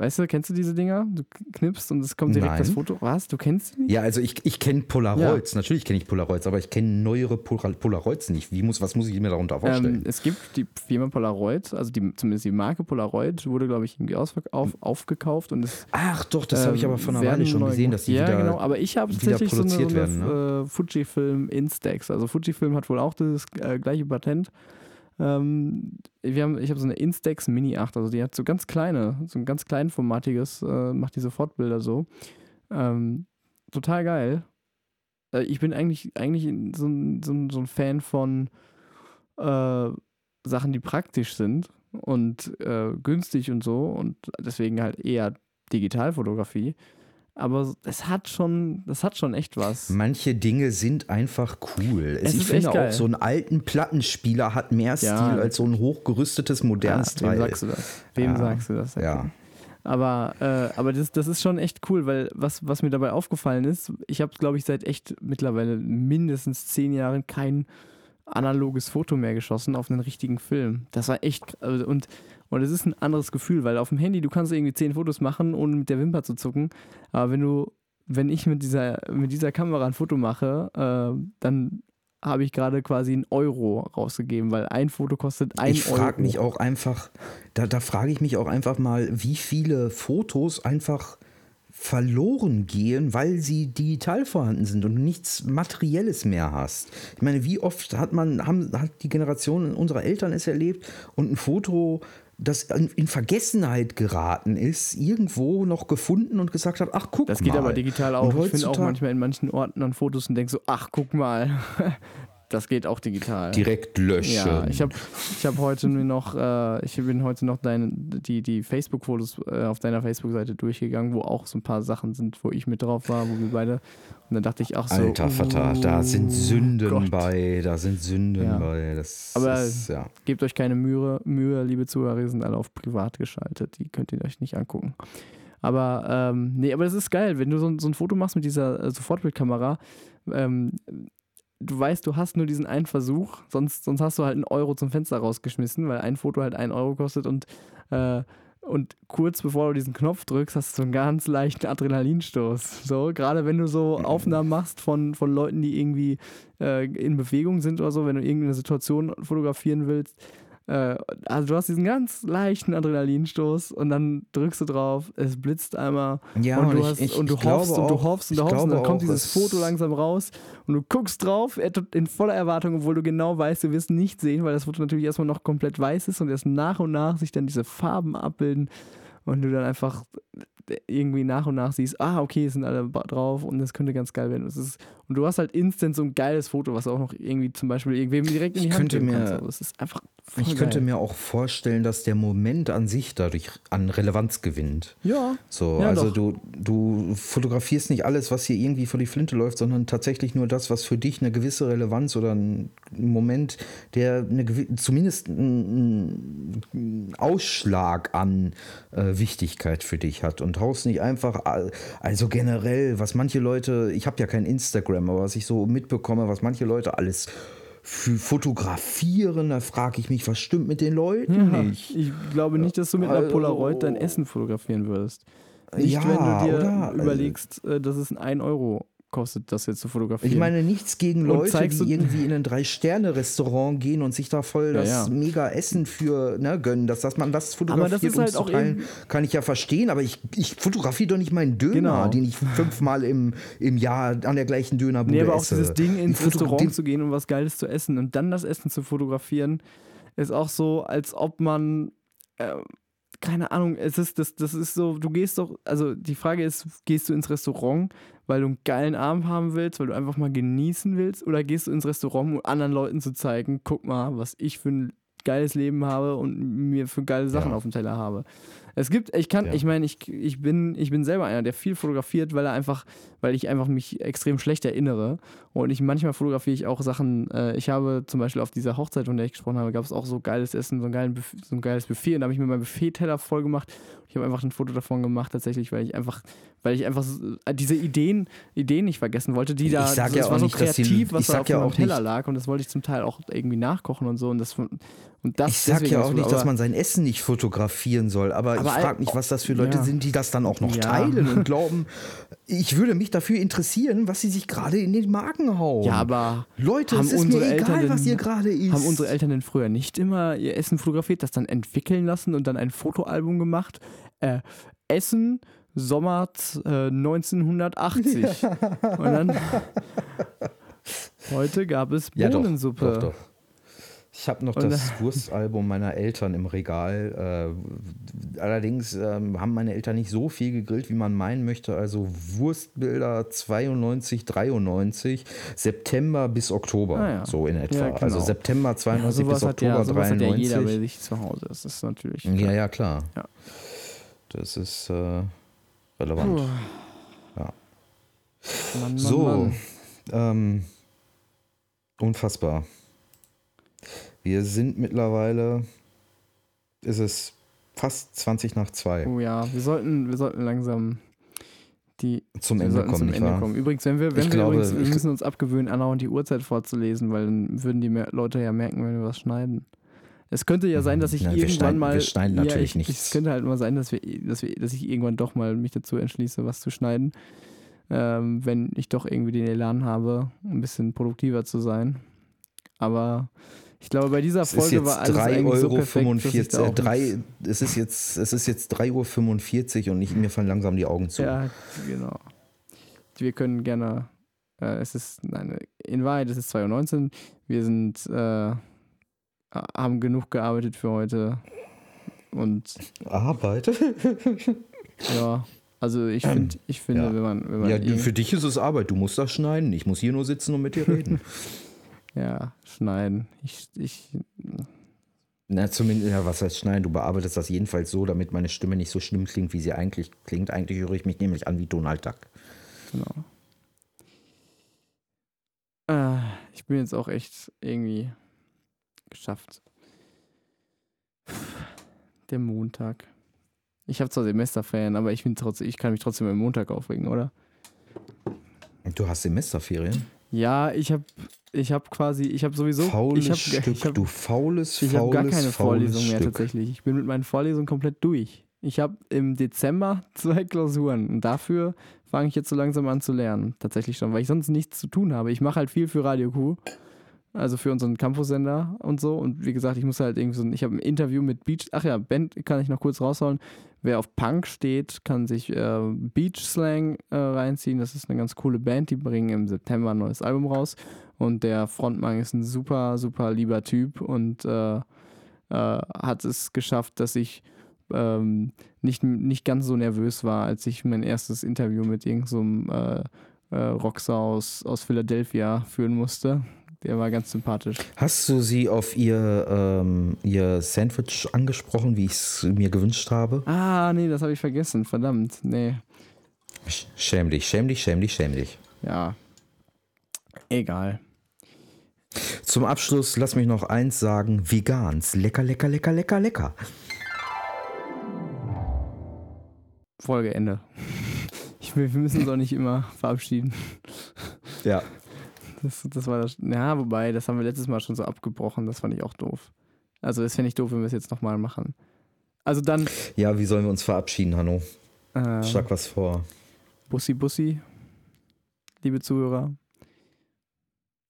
Weißt du, kennst du diese Dinger? Du knippst und es kommt direkt Nein. das Foto. Was? Du kennst die nicht? Ja, also ich, ich kenne Polaroids, natürlich kenne ich Polaroids, aber ich kenne neuere Pol- Polaroids nicht. Wie muss, was muss ich mir darunter vorstellen? Ähm, es gibt die Firma Polaroid, also die, zumindest die Marke Polaroid, wurde, glaube ich, irgendwie auf, aufgekauft und es Ach doch, das habe ich ähm, aber von einer werden Weile schon gesehen, dass die ja, wieder genau, aber ich habe tatsächlich so eine, so eine werden, äh, Fujifilm Instax. Also Fujifilm hat wohl auch das äh, gleiche Patent. Ähm, wir haben, ich habe so eine Instax Mini 8, also die hat so ganz kleine, so ein ganz kleinformatiges, äh, macht die Sofortbilder so. Ähm, total geil. Äh, ich bin eigentlich, eigentlich so, ein, so, so ein Fan von äh, Sachen, die praktisch sind und äh, günstig und so und deswegen halt eher Digitalfotografie. Aber es hat schon, das hat schon echt was. Manche Dinge sind einfach cool. Es ich finde auch, so einen alten Plattenspieler hat mehr Stil Ja. als so ein hochgerüstetes, modernes ja, wem sagst du das? Wem Ja. sagst du das? Ja. Aber, äh, aber das, das ist schon echt cool, weil was, was mir dabei aufgefallen ist, ich habe, glaube ich, seit echt mittlerweile mindestens zehn Jahren kein analoges Foto mehr geschossen auf einen richtigen Film. Das war echt, also, und, und es ist ein anderes Gefühl, weil auf dem Handy, du kannst irgendwie zehn Fotos machen, ohne mit der Wimper zu zucken. Aber wenn du, wenn ich mit dieser, mit dieser Kamera ein Foto mache, äh, dann habe ich gerade quasi einen Euro rausgegeben, weil ein Foto kostet ein Ich Euro. frage mich auch einfach, da, da frage ich mich auch einfach mal, wie viele Fotos einfach verloren gehen, weil sie digital vorhanden sind und du nichts Materielles mehr hast. Ich meine, wie oft hat man, haben, hat die Generation unserer Eltern es erlebt und ein Foto, das in, Vergessenheit geraten ist, irgendwo noch gefunden und gesagt hat, ach guck mal. Das geht aber digital auch. Und Ich finde auch manchmal in manchen Orten an Fotos und denke so, ach, guck mal. Das geht auch digital. direkt löschen. Ja, ich habe ich hab heute nur noch, äh, ich bin heute noch deine, die, die Facebook-Fotos äh, auf deiner Facebook-Seite durchgegangen, wo auch so ein paar Sachen sind, wo ich mit drauf war, wo wir beide. Und dann dachte ich, ach so. Alter Vater, da sind oh Sünden Gott. bei, da sind Sünden Ja. bei. Das Aber- ist, ja. Gebt euch keine Mühe, Mühe, liebe Zuhörer, die sind alle auf privat geschaltet. Die könnt ihr euch nicht angucken. Aber ähm, nee, aber das ist geil, wenn du so, ein- so ein Foto machst mit dieser äh, Sofortbildkamera. Ähm, du weißt, du hast nur diesen einen Versuch, sonst, sonst hast du halt einen Euro zum Fenster rausgeschmissen, weil ein Foto halt einen Euro kostet und, äh, und kurz bevor du diesen Knopf drückst, hast du so einen ganz leichten Adrenalinstoß. So, gerade wenn du so Aufnahmen machst von, von Leuten, die irgendwie äh, in Bewegung sind oder so, wenn du irgendeine Situation fotografieren willst. Äh, also du hast diesen ganz leichten Adrenalinstoß und dann drückst du drauf, es blitzt einmal. Ja, und, du, hast, ich- und du hoffst und du hoffst und du hoffst und dann kommt auch, dieses es- Foto langsam raus und du guckst drauf in voller Erwartung, obwohl du genau weißt, du wirst nicht sehen, weil das Foto natürlich erstmal noch komplett weiß ist und erst nach und nach sich dann diese Farben abbilden und du dann einfach irgendwie nach und nach siehst, ah, okay, es sind alle drauf und das könnte ganz geil werden. Ist, und du hast halt instant so ein geiles Foto, was auch noch irgendwie zum Beispiel irgendwem direkt in die Ich Hand könnte mir- kannst. Also es ist einfach Ich könnte geil. mir auch vorstellen, dass der Moment an sich dadurch an Relevanz gewinnt. Ja, So, Ja, also doch. du, du fotografierst nicht alles, was hier irgendwie vor die Flinte läuft, sondern tatsächlich nur das, was für dich eine gewisse Relevanz oder ein Moment, der eine, zumindest einen einen Ausschlag an äh, Wichtigkeit für dich hat und haust nicht einfach, also generell, was manche Leute, ich habe ja kein Instagram, aber was ich so mitbekomme, was manche Leute alles für fotografieren, da frage ich mich, was stimmt mit den Leuten Ja, nicht? ich glaube nicht, dass du mit einer Also- Polaroid dein Essen fotografieren würdest. Nicht, Ja, wenn du dir oder? überlegst, äh, dass es ein 1 Euro kostet, das jetzt zu fotografieren. Ich meine nichts gegen Leute, die irgendwie in ein Drei-Sterne-Restaurant gehen und sich da voll Ja, das ja. mega Essen für ne, gönnen. Dass, dass man das Aber fotografiert, das ist um halt auch teilen, kann ich ja verstehen. Aber ich, ich fotografiere doch nicht meinen Döner, Genau. den ich fünfmal im, im Jahr an der gleichen Dönerbude Nee, aber auch esse. dieses Ding ins Restaurant zu gehen und was Geiles zu essen und dann das Essen zu fotografieren, ist auch so, als ob man, äh, keine Ahnung, es ist, das, das ist so, du gehst doch, also die Frage ist, gehst du ins Restaurant, weil du einen geilen Abend haben willst, weil du einfach mal genießen willst, oder gehst du ins Restaurant, um anderen Leuten zu zeigen, guck mal, was ich für ein geiles Leben habe und mir für geile Sachen Ja. auf dem Teller habe. Es gibt, ich kann, Ja. ich meine, ich, ich, bin, ich bin selber einer, der viel fotografiert, weil er einfach, weil ich einfach mich extrem schlecht erinnere. Und ich manchmal fotografiere ich auch Sachen. Äh, ich habe zum Beispiel auf dieser Hochzeit, von der ich gesprochen habe, gab es auch so geiles Essen, so ein, geilen Buff so ein geiles Buffet. Und da habe ich mir mein Buffet-Teller voll gemacht. Ich habe einfach ein Foto davon gemacht, tatsächlich, weil ich einfach, weil ich einfach so, äh, diese Ideen, Ideen nicht vergessen wollte, die Ich da, sag das ja auch war so nicht, dass die- kreativ, was ich da auf ja auch Teller nicht- lag. Und das wollte ich zum Teil auch irgendwie nachkochen und so. Und das, und das Ich sag deswegen ja auch nicht, dass man sein Essen nicht fotografieren soll, aber, Aber ich frage mich, was das für Leute Ja. sind, die das dann auch noch Ja. teilen und glauben, ich würde mich dafür interessieren, was sie sich gerade in den Magen hauen. Ja, aber Leute, haben es ist unsere mir egal, Eltern was ihr gerade isst. Haben unsere Eltern denn früher nicht immer ihr Essen fotografiert, das dann entwickeln lassen und dann ein Fotoalbum gemacht? Äh, Essen, Sommer äh, 1980. Und dann. Heute gab es ja, doch, Bohnensuppe. doch, doch. Ich habe noch Und- das Wurstalbum meiner Eltern im Regal. Äh, allerdings ähm, haben meine Eltern nicht so viel gegrillt, wie man meinen möchte. Also Wurstbilder 92, 93, September bis Oktober, Ah, ja. so in etwa. Ja, genau. Also September Ja, 92 sowas bis hat ja, Oktober sowas hat ja 93. jeder bei sich zu Hause. Das ist natürlich. Ja, ja, klar. Ja. Das ist äh, relevant. Puh. Ja. Mann, Mann, So, Mann. Ähm, unfassbar. Wir sind mittlerweile, ist es fast 20 nach 2 Oh ja, wir sollten, wir sollten langsam die zum Ende kommen, zum nicht Ende wahr? kommen. Übrigens, wenn wir, wenn Ich wir glaube, übrigens, wir müssen uns abgewöhnen, andauernd die Uhrzeit vorzulesen, weil dann würden die Leute ja merken, wenn wir was schneiden. Es könnte ja sein, dass ich Nein, wir irgendwann schneiden- mal. wir schneiden ja, natürlich ich, nichts. Es könnte halt mal sein, dass wir, dass wir, dass ich irgendwann doch mal mich dazu entschließe, was zu schneiden. Ähm, wenn ich doch irgendwie den Elan habe, ein bisschen produktiver zu sein. Aber ich glaube, bei dieser Es ist Folge war alles 3,45 eigentlich so Euro. perfekt, äh, es, ist jetzt, es ist jetzt 3.45 Uhr und ich, mir fallen langsam die Augen zu. Ja, genau. Wir können gerne, äh, es ist, nein, in Wahrheit ist es 2.19 Uhr. Wir sind, äh, haben genug gearbeitet für heute. Und Arbeite? ja, also ich finde, ich finde, Ja. wenn man, wenn man Ja, eh- für dich ist es Arbeit. Du musst das schneiden. Ich muss hier nur sitzen und mit dir reden. ja, schneiden. Ich, ich, Na, zumindest, ja, was heißt schneiden? Du bearbeitest das jedenfalls so, damit meine Stimme nicht so schlimm klingt, wie sie eigentlich klingt. Eigentlich höre ich mich nämlich an wie Donald Duck. genau. Äh, ich bin jetzt auch echt irgendwie geschafft. Der Montag. Ich habe zwar Semesterferien, aber ich, bin trotzdem, ich kann mich trotzdem am Montag aufregen, oder? Du hast Semesterferien? Ja, ich habe ich hab quasi, ich habe sowieso, Faules ich habe Stück, ich hab, du faules, ich hab faules, gar keine Vorlesung mehr Stück. tatsächlich. Ich bin mit meinen Vorlesungen komplett durch. Ich habe im Dezember zwei Klausuren und dafür fange ich jetzt so langsam an zu lernen. Tatsächlich schon, weil ich sonst nichts zu tun habe. Ich mache halt viel für Radio Q, also für unseren Campus-Sender und so. Und wie gesagt, ich muss halt irgendwie so, ein- ich habe ein Interview mit Beach, ach ja, Band kann ich noch kurz raushauen. Wer auf Punk steht, kann sich äh, Beach Slang äh, reinziehen. Das ist eine ganz coole Band, die bringen im September ein neues Album raus. Und der Frontmann ist ein super, super lieber Typ und äh, äh, hat es geschafft, dass ich ähm, nicht, nicht ganz so nervös war, als ich mein erstes Interview mit irgendeinem so äh, äh, Rockstar aus, aus Philadelphia führen musste. Der war ganz sympathisch. Hast du sie auf ihr, ähm, ihr Sandwich angesprochen, wie ich es mir gewünscht habe? Ah, nee, das habe ich vergessen. Verdammt. Nee. Sch- Schäm dich, schäm dich, schäm dich, schäm dich. Ja. Egal. Zum Abschluss lass mich noch eins sagen: Vegans. Lecker, lecker, lecker, lecker, lecker. Folge Ende. Ich will, wir müssen uns auch nicht immer verabschieden. Ja. Das, das war das. Ja, wobei, das haben wir letztes Mal schon so abgebrochen. Das fand ich auch doof. Also, das fände ich doof, wenn wir es jetzt nochmal machen. Also dann, Ja, wie sollen wir uns verabschieden, Hanno? Äh, Schlag was vor. Bussi Bussi, liebe Zuhörer.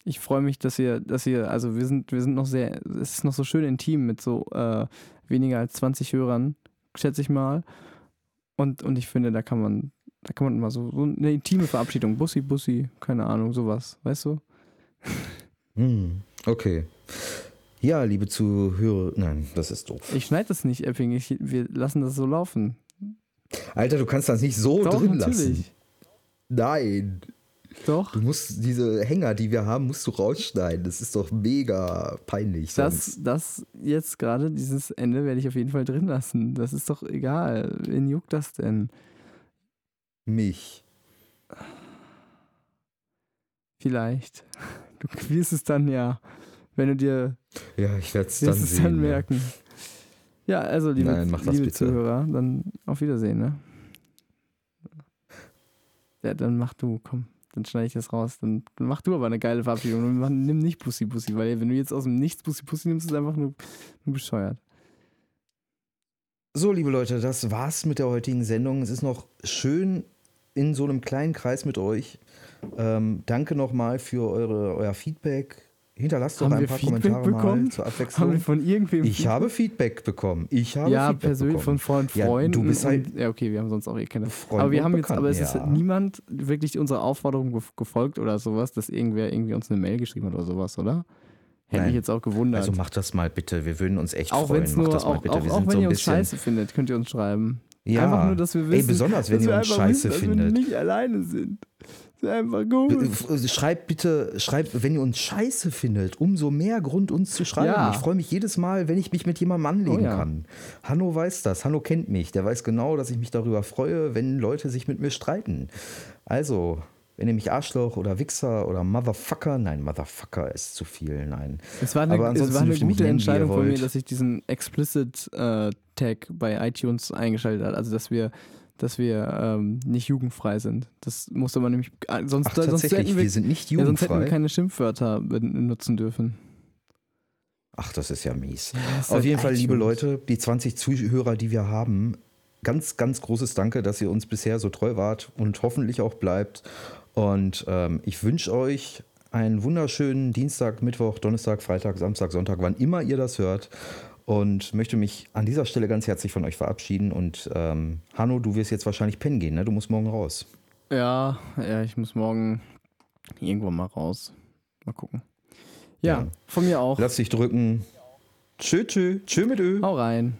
Ich freue mich, dass ihr, dass ihr, also wir sind, wir sind noch sehr, es ist noch so schön intim mit so äh, weniger als 20 Hörern, schätze ich mal. Und, und ich finde, da kann man, da kann man mal so, so eine intime Verabschiedung, Bussi Bussi, keine Ahnung, sowas, weißt du? Hm, okay. Ja, liebe Zuhörer, nein, das ist doof. Ich schneide das nicht, Epping, ich, wir lassen das so laufen. Alter, du kannst das nicht so Doch, drin natürlich. lassen. Nein. Doch. Du musst diese Hänger, die wir haben, musst du rausschneiden. Das ist doch mega peinlich. Das, sonst. das jetzt gerade, dieses Ende werde ich auf jeden Fall drin lassen. Das ist doch egal. Wen juckt das denn? mich. Vielleicht. Du wirst es dann ja, wenn du dir Ja, ich werde es dann es sehen. dann ja. merken. Ja, also liebe, Nein, mach das liebe bitte. Zuhörer, dann auf Wiedersehen, ne? Ja, dann mach du, komm. Dann schneide ich das raus. Dann, mach du aber eine geile Verabschiedung. Und mach- nimm nicht Pussy Pussy, weil wenn du jetzt aus dem Nichts Pussy Pussy nimmst, ist es einfach nur, nur bescheuert. So, liebe Leute, das war's mit der heutigen Sendung. Es ist noch schön in so einem kleinen Kreis mit euch. Ähm, danke nochmal für eure, euer Feedback. Hinterlasst doch ein paar Feedback Kommentare bekommen? mal zur Haben wir Abwechslung. von irgendwem Ich habe Feedback bekommen. Ich habe ja, Feedback persönlich bekommen. von Freund, Ja, Freunden. du bist halt und, ja, okay, wir haben sonst auch eh keine. Freunde aber wir haben jetzt, aber es ist ja. niemand wirklich unserer Aufforderung gef- gefolgt oder sowas, dass irgendwer irgendwie uns eine Mail geschrieben hat oder sowas, oder? Hätte Nein. mich jetzt auch gewundert. Also macht das mal bitte. Wir würden uns echt auch freuen. Macht nur, das mal auch, bitte. auch, Wir auch sind wenn so ein ihr uns bisschen. scheiße findet, könnt ihr uns schreiben. Ja. Einfach nur, dass wir wissen, Ey, besonders, wenn dass ihr uns scheiße wissen, dass findet. wir nicht alleine sind. Ist einfach gut. Schreibt bitte, schreibt, wenn ihr uns scheiße findet, umso mehr Grund uns zu schreiben. Ja. Ich freue mich jedes Mal, wenn ich mich mit jemandem anlegen Oh ja. kann. Hanno weiß das. Hanno kennt mich. Der weiß genau, dass ich mich darüber freue, wenn Leute sich mit mir streiten. Also, wenn ihr mich Arschloch oder Wichser oder Motherfucker, nein, Motherfucker ist zu viel, nein. Es war eine, Aber es war eine gute nennen, Entscheidung von mir, dass ich diesen Explicit-Tag bei iTunes eingeschaltet habe. Also, dass wir, dass wir ähm, nicht jugendfrei sind. Das musste man nämlich. äh, Sonst, Ach, sonst tatsächlich, hätten wir, wir sind nicht ja, sonst hätten wir jugendfrei. keine Schimpfwörter benutzen dürfen. Ach, das ist ja mies. ist Auf jeden Fall, liebe. Leute, die 20 Zuhörer, die wir haben, ganz, ganz großes Danke, dass ihr uns bisher so treu wart und hoffentlich auch bleibt. Und ähm, ich wünsche euch einen wunderschönen Dienstag, Mittwoch, Donnerstag, Freitag, Samstag, Sonntag, wann immer ihr das hört. Und möchte mich an dieser Stelle ganz herzlich von euch verabschieden. Und ähm, Hanno, du wirst jetzt wahrscheinlich pennen gehen, ne? Du musst morgen raus. Ja, ja, ich muss morgen irgendwo mal raus. Mal gucken. Ja, Ja. von mir auch. Lass dich drücken. Tschö, tschö, tschö mit Ö. Hau rein.